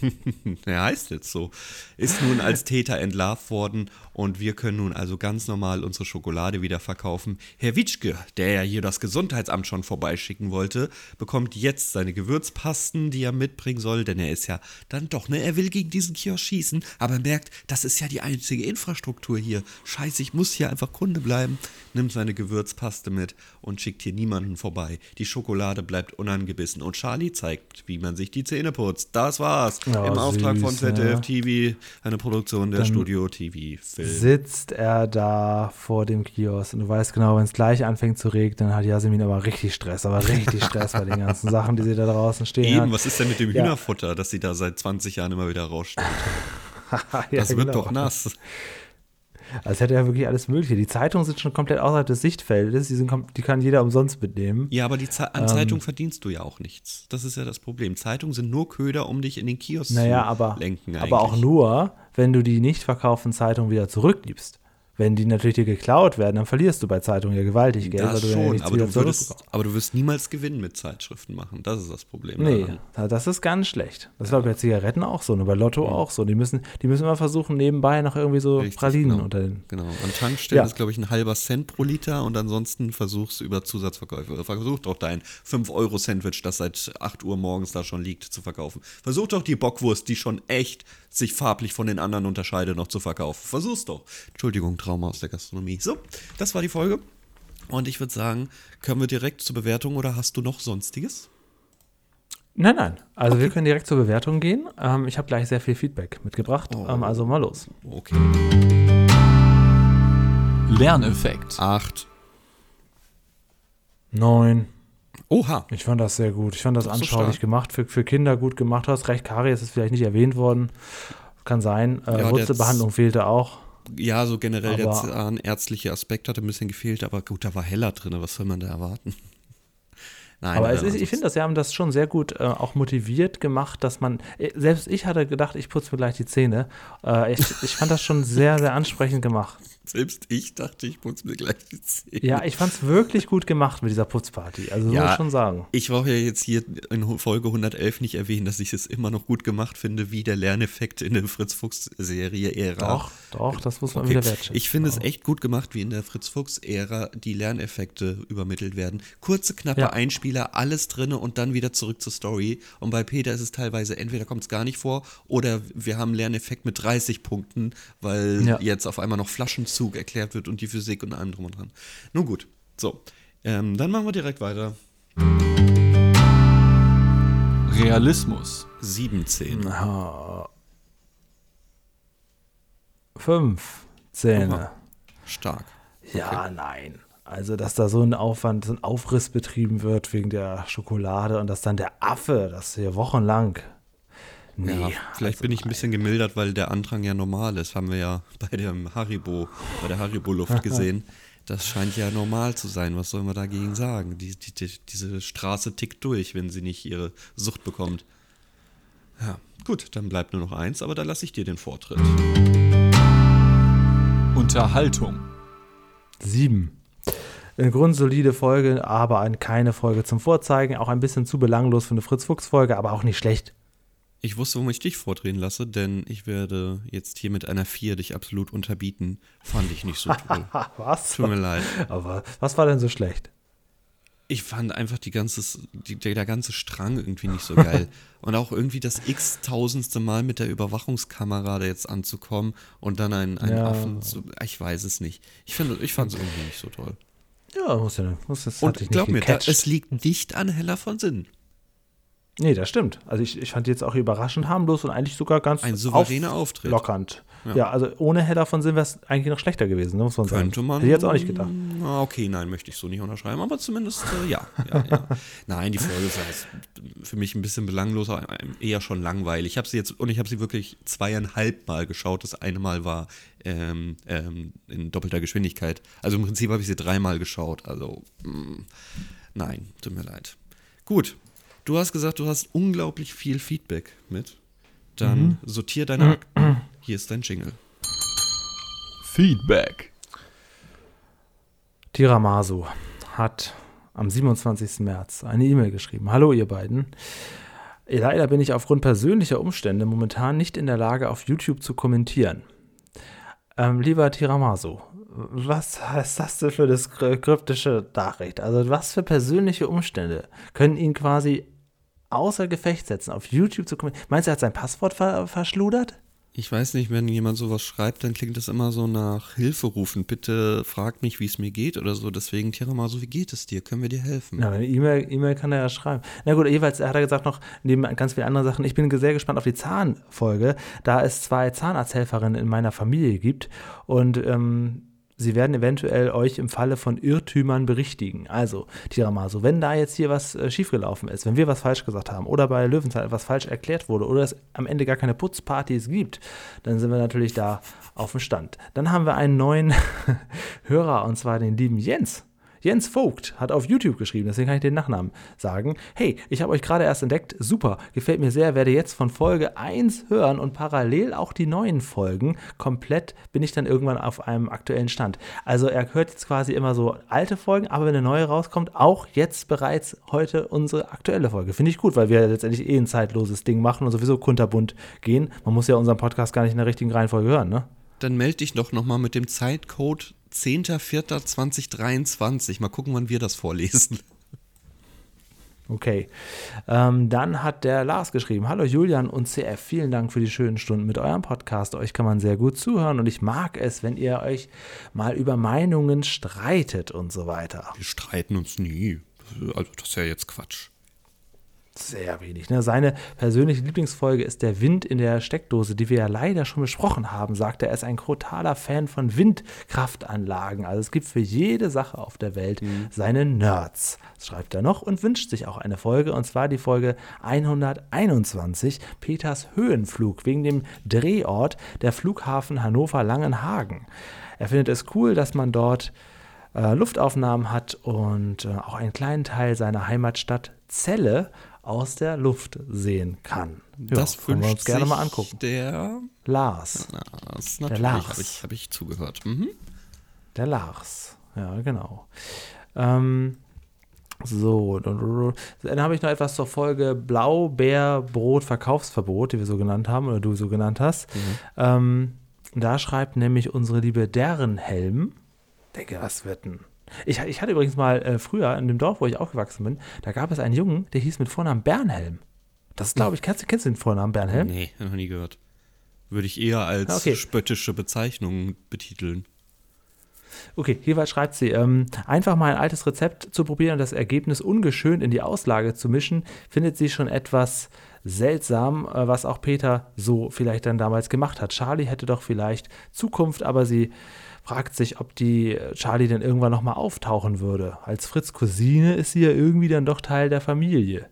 er heißt jetzt so, ist nun als Täter entlarvt worden und wir können nun also ganz normal unsere Schokolade wieder verkaufen. Herr Witschke, der ja hier das Gesundheitsamt schon vorbeischicken wollte, bekommt jetzt seine Gewürzpasten, die er mitbringen soll, denn er ist ja dann doch, ne, er will gegen diesen Kiosk schießen, aber merkt, das ist ja die einzige Infrastruktur hier. Scheiße, ich muss hier einfach Kunde bleiben, nimmt seine Gewürzpaste mit und schickt hier niemanden vorbei. Die Schokolade bleibt unangebissen und Charlie zeigt, wie man sich die Zähne putzt. Das war's. Oh, Im Auftrag von ZDF ja. TV, eine Produktion der Dann Studio TV Film. Sitzt er da vor dem Kiosk und du weißt genau, wenn es gleich anfängt zu regnen, dann hat Yasemin aber richtig Stress, aber richtig Stress bei den ganzen Sachen, die sie da draußen stehen Eben, hat. was ist denn mit dem Ja. Hühnerfutter, das sie da seit 20 Jahren immer wieder rausstellt? Ja, Das wird genau. doch nass. Als hätte er wirklich alles Mögliche. Die Zeitungen sind schon komplett außerhalb des Sichtfeldes, die, sind, die kann jeder umsonst mitnehmen. Ja, aber die Ze Ähm. an Zeitung verdienst du ja auch nichts. Das ist ja das Problem. Zeitungen sind nur Köder, um dich in den Kiosk Naja, zu aber, lenken. aber auch nur, wenn du die nicht verkauften Zeitungen wieder zurückgibst. Wenn die natürlich dir geklaut werden, dann verlierst du bei Zeitungen ja gewaltig Geld, Das ja schon, nichts aber du, würdest, aber du wirst niemals Gewinn mit Zeitschriften machen. Das ist das Problem. Nee, daran. ja, das ist ganz schlecht. Das war bei Zigaretten auch so und bei Lotto auch so. Die müssen, die müssen immer versuchen, nebenbei noch irgendwie so Richtig, Pralinen genau. unter den. Genau. An Tankstellen Ja. ist, glaube ich, ein halber Cent pro Liter und ansonsten versuchst du über Zusatzverkäufe. Versuch doch dein 5-Euro-Sandwich, das seit 8 Uhr morgens da schon liegt, zu verkaufen. Versuch doch die Bockwurst, die schon echt sich farblich von den anderen unterscheidet, noch zu verkaufen. Versuch's doch. Entschuldigung, Trauma aus der Gastronomie. So, das war die Folge. Und ich würde sagen, können wir direkt zur Bewertung oder hast du noch Sonstiges? Nein, nein. Also wir können direkt zur Bewertung gehen. Ähm, ich habe gleich sehr viel Feedback mitgebracht. Oh. Ähm, also mal los. Okay. Lerneffekt. Acht. Neun. Oha. Ich fand das sehr gut. Ich fand das so anschaulich stark. gemacht, für, für Kinder gut gemacht. Du hast recht, Karies ist vielleicht nicht erwähnt worden. Kann sein. Äh, der Wurzelbehandlung fehlte auch. Ja, so generell der zahnärztliche Aspekt hat ein bisschen gefehlt, aber gut, da war heller drin. Was soll man da erwarten? Nein, Aber ist, ich finde, sie haben das schon sehr gut äh, auch motiviert gemacht, dass man, äh, selbst ich hatte gedacht, ich putze mir gleich die Zähne. Äh, ich, ich fand das schon sehr, sehr ansprechend gemacht. Selbst ich dachte, ich putze mir gleich die Zähne. Ja, ich fand es wirklich gut gemacht mit dieser Putzparty. Also Ja, muss ich schon sagen. Ich brauche ja jetzt hier in Folge 111 nicht erwähnen, dass ich es immer noch gut gemacht finde, wie der Lerneffekt in der Fritz-Fuchs-Serie Ära. Doch, doch, das muss man Okay. wieder wertschätzen. Ich finde es echt gut gemacht, wie in der Fritz-Fuchs-Ära die Lerneffekte übermittelt werden. Kurze, knappe Ja. Einspieler, alles drinne und dann wieder zurück zur Story. Und bei Peter ist es teilweise, entweder kommt es gar nicht vor oder wir haben einen Lerneffekt mit 30 Punkten, weil Ja. jetzt auf einmal noch Flaschenzug erklärt wird und die Physik und allem drum und dran. Nun gut, so. Ähm, dann machen wir direkt weiter. Realismus. 17. Ah. Fünf Zähne. Oha. Stark. Ja, nein. Also, dass da so ein Aufwand, so ein Aufriss betrieben wird wegen der Schokolade und dass dann der Affe, das hier wochenlang. Nee. Ja, vielleicht also bin ich ein bisschen gemildert, weil der Andrang ja normal ist. Haben wir ja bei dem Haribo, bei der Haribo-Luft gesehen. Das scheint ja normal zu sein. Was sollen wir dagegen sagen? Die, die, die, diese Straße tickt durch, wenn sie nicht ihre Sucht bekommt. Ja, gut, dann bleibt nur noch eins, aber da lasse ich dir den Vortritt. Unterhaltung. Sieben. Eine grundsolide Folge, aber ein, keine Folge zum Vorzeigen. Auch ein bisschen zu belanglos für eine Fritz-Fuchs-Folge, aber auch nicht schlecht. Ich wusste, warum ich dich vordrehen lasse, denn ich werde jetzt hier mit einer 4 dich absolut unterbieten. Fand ich nicht so toll. was? Tut mir leid. Aber was war denn so schlecht? Ich fand einfach die ganze, die, der, ganze Strang irgendwie nicht so geil. und auch irgendwie das x-tausendste Mal mit der Überwachungskamera da jetzt anzukommen und dann einen, einen Ja. Affen zu. Ich weiß es nicht. Ich, ich fand es irgendwie nicht so toll. Ja, muss ja muss, das Und glaub mir, da, es liegt nicht an Heller von Sinn. Nee, das stimmt. Also ich, ich fand die jetzt auch überraschend harmlos und eigentlich sogar ganz Ein souveräner Auftritt. Lockernd. Ja. Ja. also ohne Heller von Sinn wäre es eigentlich noch schlechter gewesen, ne, muss man sagen. Könnte man. Hätte ich jetzt auch nicht gedacht. Okay, nein, möchte ich so nicht unterschreiben, aber zumindest äh, ja, ja, ja. Nein, die Folge ist für mich ein bisschen belangloser, eher schon langweilig. Ich habe sie jetzt und ich habe sie wirklich zweieinhalb Mal geschaut. Das eine Mal war ähm, ähm, in doppelter Geschwindigkeit. Also im Prinzip habe ich sie dreimal geschaut. Also mh, nein, tut mir leid. Gut, du hast gesagt, du hast unglaublich viel Feedback mit. Dann sortier deine Akten. Hier ist dein Jingle. Feedback. Tiramasu hat am 27. März eine E-Mail geschrieben. Hallo ihr beiden. Leider bin ich aufgrund persönlicher Umstände momentan nicht in der Lage, auf YouTube zu kommentieren. Ähm, lieber Tiramasu, was heißt das denn für das kry- kryptische Nachricht? Also was für persönliche Umstände können ihn quasi außer Gefecht setzen, auf YouTube zu kommentieren? Meinst du, er hat sein Passwort ver verschludert? Ich weiß nicht, wenn jemand sowas schreibt, dann klingt das immer so nach Hilfe rufen. Bitte fragt mich, wie es mir geht oder so. Deswegen, Tiramasu, wie geht es dir? Können wir dir helfen? Ja, eine E-Mail E-Mail kann er ja schreiben. Na gut, jeweils hat er gesagt noch, neben ganz vielen anderen Sachen, ich bin sehr gespannt auf die Zahnfolge, da es zwei Zahnarzthelferinnen in meiner Familie gibt und ähm, sie werden eventuell euch im Falle von Irrtümern berichtigen. Also, Tiramasu, wenn da jetzt hier was äh, schiefgelaufen ist, wenn wir was falsch gesagt haben oder bei Löwenzahn etwas falsch erklärt wurde oder es am Ende gar keine Putzpartys gibt, dann sind wir natürlich da auf dem Stand. Dann haben wir einen neuen Hörer und zwar den lieben Jens. Jens Vogt hat auf YouTube geschrieben, deswegen kann ich den Nachnamen sagen. Hey, ich habe euch gerade erst entdeckt, super, gefällt mir sehr, werde jetzt von Folge 1 hören und parallel auch die neuen Folgen. Komplett bin ich dann irgendwann auf einem aktuellen Stand. Also er hört jetzt quasi immer so alte Folgen, aber wenn eine neue rauskommt, auch jetzt bereits heute unsere aktuelle Folge. Finde ich gut, weil wir letztendlich eh ein zeitloses Ding machen und sowieso kunterbunt gehen. Man muss ja unseren Podcast gar nicht in der richtigen Reihenfolge hören, ne? Dann melde dich doch nochmal mit dem Zeitcode 10.04.2023. Mal gucken, wann wir das vorlesen. Okay. Ähm, dann hat der Lars geschrieben: Hallo Julian und CF, vielen Dank für die schönen Stunden mit eurem Podcast. Euch kann man sehr gut zuhören und ich mag es, wenn ihr euch mal über Meinungen streitet und so weiter. Wir streiten uns nie. Also, das ist ja jetzt Quatsch. Sehr wenig. Ne? Seine persönliche Lieblingsfolge ist der Wind in der Steckdose, die wir ja leider schon besprochen haben, sagt er. Er ist ein totaler Fan von Windkraftanlagen. Also es gibt für jede Sache auf der Welt seine Nerds. Das schreibt er noch und wünscht sich auch eine Folge, und zwar die Folge 121, Peters Höhenflug, wegen dem Drehort der Flughafen Hannover-Langenhagen. Er findet es cool, dass man dort äh, Luftaufnahmen hat und äh, auch einen kleinen Teil seiner Heimatstadt Celle aus der Luft sehen kann. Ja, das können wir uns gerne mal angucken. Der Lars. Lars, natürlich. Lars. Habe ich, hab ich zugehört. Mhm. Der Lars. Ja, genau. Ähm, so, dann habe ich noch etwas zur Folge Blaubeerbrot Verkaufsverbot, die wir so genannt haben oder du so genannt hast. Ähm, da schreibt nämlich unsere liebe Dernhelm, denke, was wird denn? Ich, ich hatte übrigens mal äh, früher in dem Dorf, wo ich aufgewachsen bin, da gab es einen Jungen, der hieß mit Vornamen Bernhelm. Das glaube ich, kennst, du- kennst du den Vornamen Bernhelm? Nee, noch nie gehört. Würde ich eher als Okay. spöttische Bezeichnung betiteln. Okay, jeweils schreibt sie, ähm, einfach mal ein altes Rezept zu probieren und das Ergebnis ungeschönt in die Auslage zu mischen, findet sie schon etwas seltsam, äh, was auch Peter so vielleicht dann damals gemacht hat. Charlie hätte doch vielleicht Zukunft, aber sie fragt sich, ob die äh, Charlie denn irgendwann nochmal auftauchen würde. Als Fritz Cousine ist sie ja irgendwie dann doch Teil der Familie.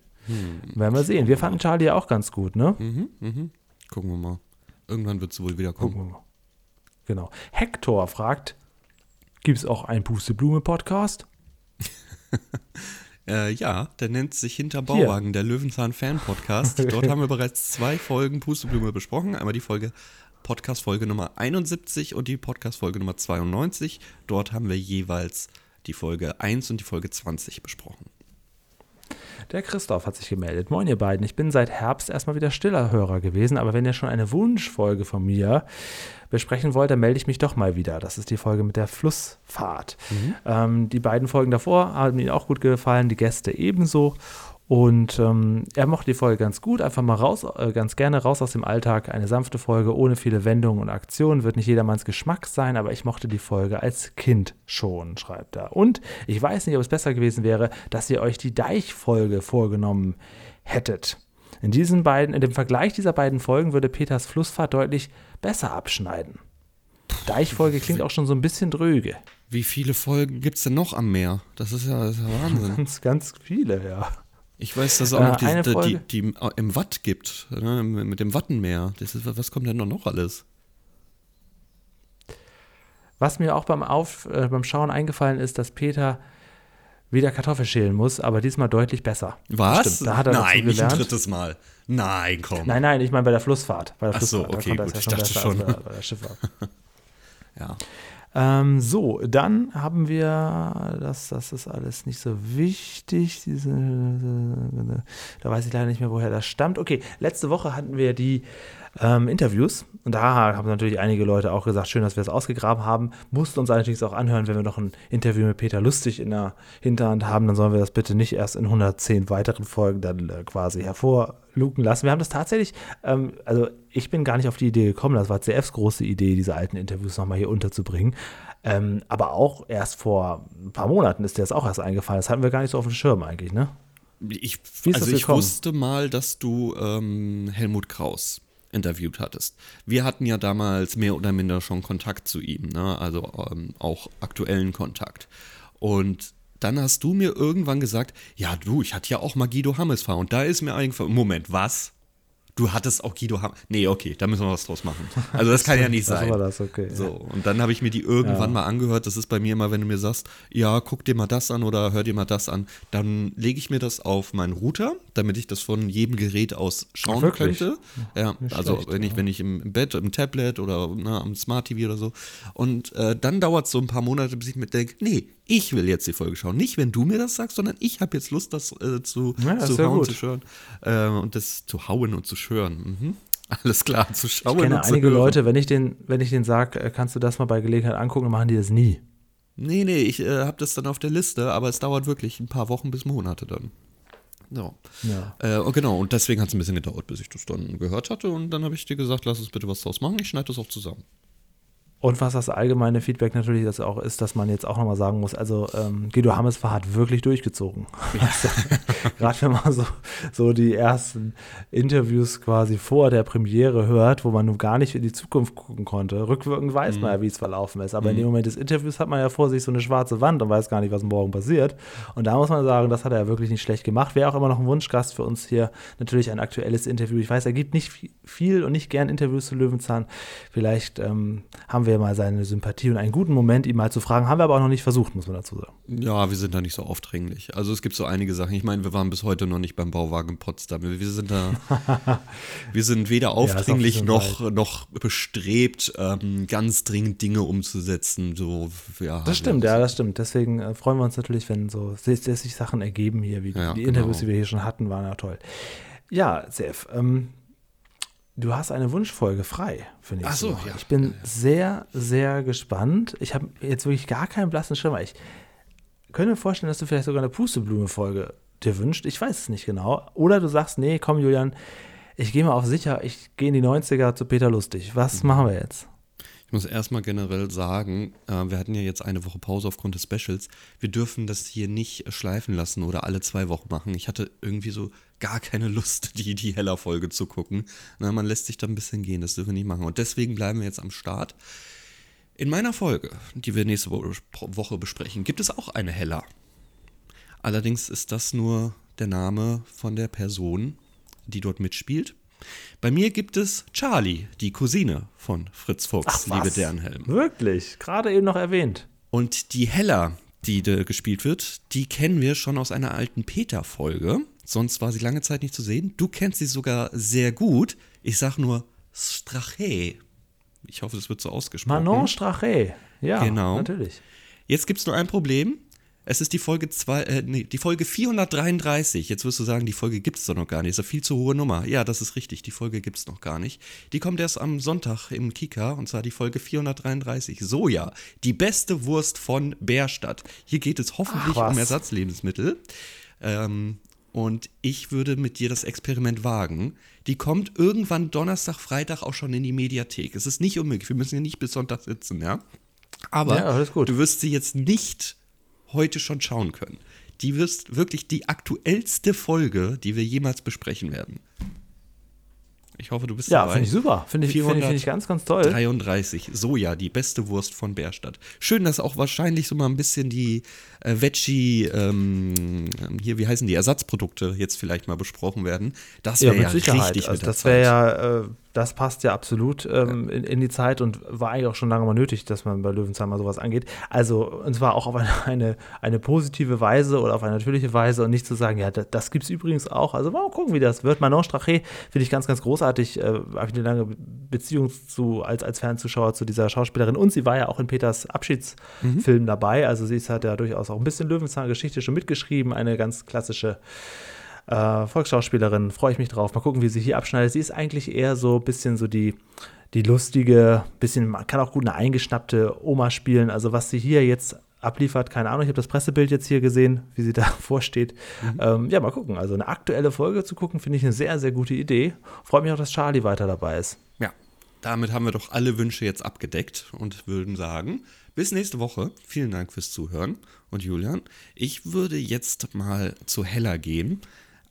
Werden wir sehen. Wir fanden Charlie ja auch ganz gut, ne? Mhm, mhm. Gucken wir mal. Irgendwann wird sie wohl wieder kommen. Gucken wir mal. Genau. Hector fragt, gibt es auch einen Pusteblume-Podcast? Äh, ja, der nennt sich Hinter Bauwagen, der Löwenzahn-Fan-Podcast. Dort haben wir bereits zwei Folgen Pusteblume besprochen. Einmal die Folge Podcast-Folge Nummer 71 und die Podcast-Folge Nummer 92. Dort haben wir jeweils die Folge 1 und die Folge 20 besprochen. Der Christoph hat sich gemeldet. Moin, ihr beiden. Ich bin seit Herbst erstmal wieder stiller Hörer gewesen, aber wenn ihr schon eine Wunschfolge von mir besprechen wollt, dann melde ich mich doch mal wieder. Das ist die Folge mit der Flussfahrt. Mhm. Ähm, die beiden Folgen davor haben ihm auch gut gefallen, die Gäste ebenso. Und ähm, er mochte die Folge ganz gut, einfach mal raus, äh, ganz gerne raus aus dem Alltag. Eine sanfte Folge ohne viele Wendungen und Aktionen wird nicht jedermanns Geschmack sein, aber ich mochte die Folge als Kind schon, schreibt er. Und ich weiß nicht, ob es besser gewesen wäre, dass ihr euch die Deich-Folge vorgenommen hättet. In diesen beiden, in dem Vergleich dieser beiden Folgen würde Peters Flussfahrt deutlich besser abschneiden. Deichfolge klingt auch schon so ein bisschen dröge. Wie viele Folgen gibt es denn noch am Meer? Das ist ja, das ist ja Wahnsinn. Ganz, ganz viele, ja. Ich weiß, dass es auch Äh, noch die, eine die, die, die im Watt gibt, ne? mit dem Wattenmeer. Ist, was kommt denn noch, noch alles? Was mir auch beim, Auf, äh, beim Schauen eingefallen ist, dass Peter wieder Kartoffel schälen muss, aber diesmal deutlich besser. Was? Da Nein, nicht ein drittes Mal. Nein, komm. Nein, nein, ich meine bei der Flussfahrt. Bei der Ach so, Flussfahrt. Okay, gut, ich dachte schon. als Bei, bei der Schifffahrt. Ja. Ähm, so, dann haben wir, das, das ist alles nicht so wichtig, diese, da weiß ich leider nicht mehr, woher das stammt. Okay, letzte Woche hatten wir die ähm, Interviews und da haben natürlich einige Leute auch gesagt, schön, dass wir es ausgegraben haben. Mussten uns allerdings auch anhören, wenn wir noch ein Interview mit Peter Lustig in der Hinterhand haben, dann sollen wir das bitte nicht erst in 110 weiteren Folgen dann äh, quasi hervorluken lassen. Wir haben das tatsächlich, ähm, also ich bin gar nicht auf die Idee gekommen, das war CFs große Idee, diese alten Interviews nochmal hier unterzubringen. Ähm, aber auch erst vor ein paar Monaten ist dir das auch erst eingefallen. Das hatten wir gar nicht so auf dem Schirm eigentlich, ne? Ich, also ich wusste mal, dass du ähm, Helmut Kraus interviewt hattest. Wir hatten ja damals mehr oder minder schon Kontakt zu ihm, ne? also ähm, auch aktuellen Kontakt. Und dann hast du mir irgendwann gesagt, ja du, ich hatte ja auch mal Guido Hammes fahren. Und da ist mir eingefallen, Moment, was? Du hattest auch Guido Hammes. Nee, okay, da müssen wir was draus machen. Also das kann ja nicht Das sein. war das, okay. So, und dann habe ich mir die irgendwann mal angehört. Das ist bei mir immer, wenn du mir sagst, ja, guck dir mal das an oder hör dir mal das an, dann lege ich mir das auf meinen Router, damit ich das von jedem Gerät aus schauen Wirklich? könnte. Ja, also schlecht, wenn ich, wenn ich im Bett, im Tablet oder ne, am Smart TV oder so. Und äh, dann dauert es so ein paar Monate, bis ich mir denke, nee, ich will jetzt die Folge schauen. Nicht, wenn du mir das sagst, sondern ich habe jetzt Lust, das äh, zu, Ja, das zu ja hauen, zu schören. Äh, und das zu hauen und zu schören. Mhm. Alles klar, zu schauen Ich kenne einige hören. Leute, wenn ich den, wenn ich den sage, kannst du das mal bei Gelegenheit angucken, dann machen die das nie. Nee, nee, ich äh, habe das dann auf der Liste, aber es dauert wirklich ein paar Wochen bis Monate dann. So. Ja. Äh, genau, und deswegen hat es ein bisschen gedauert, bis ich das dann gehört hatte. Und dann habe ich dir gesagt, lass uns bitte was draus machen. Ich schneide das auch zusammen. Und was das allgemeine Feedback natürlich das auch ist, dass man jetzt auch nochmal sagen muss, also ähm, Guido Hammes hat wirklich durchgezogen. Also, Gerade wenn man so, so die ersten Interviews quasi vor der Premiere hört, wo man nun gar nicht in die Zukunft gucken konnte. Rückwirkend weiß man ja, wie es verlaufen ist. Aber in dem Moment des Interviews hat man ja vor sich so eine schwarze Wand und weiß gar nicht, was morgen passiert. Und da muss man sagen, das hat er ja wirklich nicht schlecht gemacht. Wäre auch immer noch ein Wunschgast für uns hier. Natürlich ein aktuelles Interview. Ich weiß, er gibt nicht vi- viel und nicht gern Interviews zu Löwenzahn. Vielleicht ähm, haben wir mal seine Sympathie und einen guten Moment, ihn mal zu fragen. Haben wir aber auch noch nicht versucht, muss man dazu sagen. Ja, wir sind da nicht so aufdringlich. Also es gibt so einige Sachen. Ich meine, wir waren bis heute noch nicht beim Bauwagen Potsdam. Wir sind da, wir sind weder aufdringlich bisschen noch, noch bestrebt, ähm, ganz dringend Dinge umzusetzen. So, ja, Das stimmt, ja, das stimmt. Deswegen äh, freuen wir uns natürlich, wenn so sich Sachen ergeben hier, wie die, Ja, die genau. Interviews, die wir hier schon hatten, waren ja toll. Ja, Sef, ähm, du hast eine Wunschfolge frei, finde ich. Ach so, noch. ja. Ich bin sehr, sehr gespannt. Ich habe jetzt wirklich gar keinen blassen Schimmer. Ich könnte mir vorstellen, dass du vielleicht sogar eine Pusteblume-Folge dir wünscht. Ich weiß es nicht genau. Oder du sagst, nee, komm, Julian, ich gehe mal auf sicher, ich gehe in die 90er zu Peter Lustig. Was Mhm. machen wir jetzt? Ich muss erstmal generell sagen, äh, wir hatten ja jetzt eine Woche Pause aufgrund des Specials. Wir dürfen das hier nicht äh, schleifen lassen oder alle zwei Wochen machen. Ich hatte irgendwie so gar keine Lust, die, die Heller-Folge zu gucken. Na, man lässt sich da ein bisschen gehen, das dürfen wir nicht machen. Und deswegen bleiben wir jetzt am Start. In meiner Folge, die wir nächste Wo- Woche besprechen, gibt es auch eine Heller. Allerdings ist das nur der Name von der Person, die dort mitspielt. Bei mir gibt es Charlie, die Cousine von Fritz Fuchs, liebe was? Dernhelm. Wirklich, gerade eben noch erwähnt. Und die Hella, die da gespielt wird, die kennen wir schon aus einer alten Peter-Folge. Sonst war sie lange Zeit nicht zu sehen. Du kennst sie sogar sehr gut. Ich sag nur Strache. Ich hoffe, das wird so ausgesprochen. Manon Strache. Ja, Genau. natürlich. Jetzt gibt es nur ein Problem. Es ist die Folge zwei, äh, nee, die Folge 433. Jetzt wirst du sagen, die Folge gibt es doch noch gar nicht. Das ist eine viel zu hohe Nummer. Ja, das ist richtig. Die Folge gibt es noch gar nicht. Die kommt erst am Sonntag im Kika und zwar die Folge 433. Soja, die beste Wurst von Bärstadt. Hier geht es hoffentlich Ach, um Ersatzlebensmittel. Ähm, und ich würde mit dir das Experiment wagen. Die kommt irgendwann Donnerstag, Freitag auch schon in die Mediathek. Es ist nicht unmöglich. Wir müssen ja nicht bis Sonntag sitzen, ja. Aber Ja, du wirst sie jetzt nicht heute schon schauen können. Die wirst wirklich die aktuellste Folge, die wir jemals besprechen werden. Ich hoffe, du bist Ja, dabei. finde ich super. Finde ich, finde ich, finde ich ganz, ganz toll. 33. Soja, die beste Wurst von Bärstadt. Schön, dass auch wahrscheinlich so mal ein bisschen die äh, Veggie, ähm, hier, wie heißen die, Ersatzprodukte jetzt vielleicht mal besprochen werden. Das Ja, wäre ja, Sicherheit. richtig also mit der das wäre ja, äh, das passt ja absolut ähm, in, in die Zeit und war eigentlich auch schon lange mal nötig, dass man bei Löwenzahn mal sowas angeht. Also, und zwar auch auf eine, eine, eine positive Weise oder auf eine natürliche Weise und nicht zu sagen, ja, das, das gibt es übrigens auch. Also, mal gucken, wie das wird. Manon Strache finde ich ganz, ganz großartig. Äh, Habe ich eine lange Beziehung zu, als, als Fernzuschauer zu dieser Schauspielerin und sie war ja auch in Peters Abschiedsfilm dabei. Also, sie ist, hat ja durchaus auch ein bisschen Löwenzahn-Geschichte schon mitgeschrieben. Eine ganz klassische äh, Volksschauspielerin, freue ich mich drauf. Mal gucken, wie sie hier abschneidet. Sie ist eigentlich eher so ein bisschen so die, die lustige, bisschen, man kann auch gut eine eingeschnappte Oma spielen. Also was sie hier jetzt abliefert, keine Ahnung. Ich habe das Pressebild jetzt hier gesehen, wie sie da vorsteht. Ähm, ja, mal gucken. Also eine aktuelle Folge zu gucken, finde ich eine sehr, sehr gute Idee. Freut mich auch, dass Charlie weiter dabei ist. Ja, damit haben wir doch alle Wünsche jetzt abgedeckt und würden sagen, bis nächste Woche. Vielen Dank fürs Zuhören. Und Julian, ich würde jetzt mal zu Hella gehen,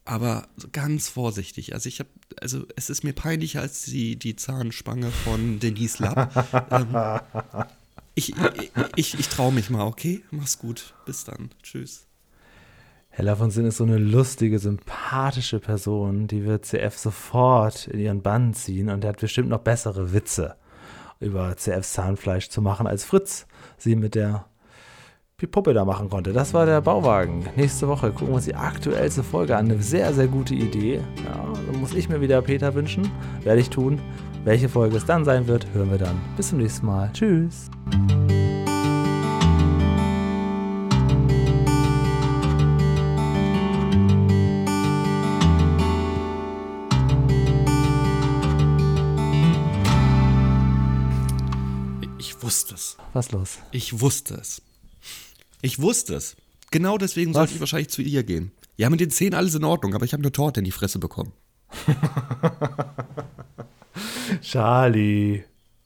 aber ganz vorsichtig. Also ich habe, also es ist mir peinlicher als die, die Zahnspange von Denise Lapp. ähm, ich ich, ich, ich traue mich mal, okay? Mach's gut. Bis dann. Tschüss. Hella von Sinn ist so eine lustige, sympathische Person, die wird CF sofort in ihren Bann ziehen und der hat bestimmt noch bessere Witze über CFs Zahnfleisch zu machen, als Fritz sie mit der Puppe da machen konnte. Das war der Bauwagen. Nächste Woche gucken wir uns die aktuellste Folge an. Eine sehr, sehr gute Idee. Ja, dann muss ich mir wieder Peter wünschen. Werde ich tun. Welche Folge es dann sein wird, hören wir dann. Bis zum nächsten Mal. Tschüss. Ich wusste es. Was los? Ich wusste es. Ich wusste es. Genau deswegen sollte ich wahrscheinlich zu ihr gehen. Ja, mit den Zähnen alles in Ordnung, aber ich habe eine Torte in die Fresse bekommen. Charlie.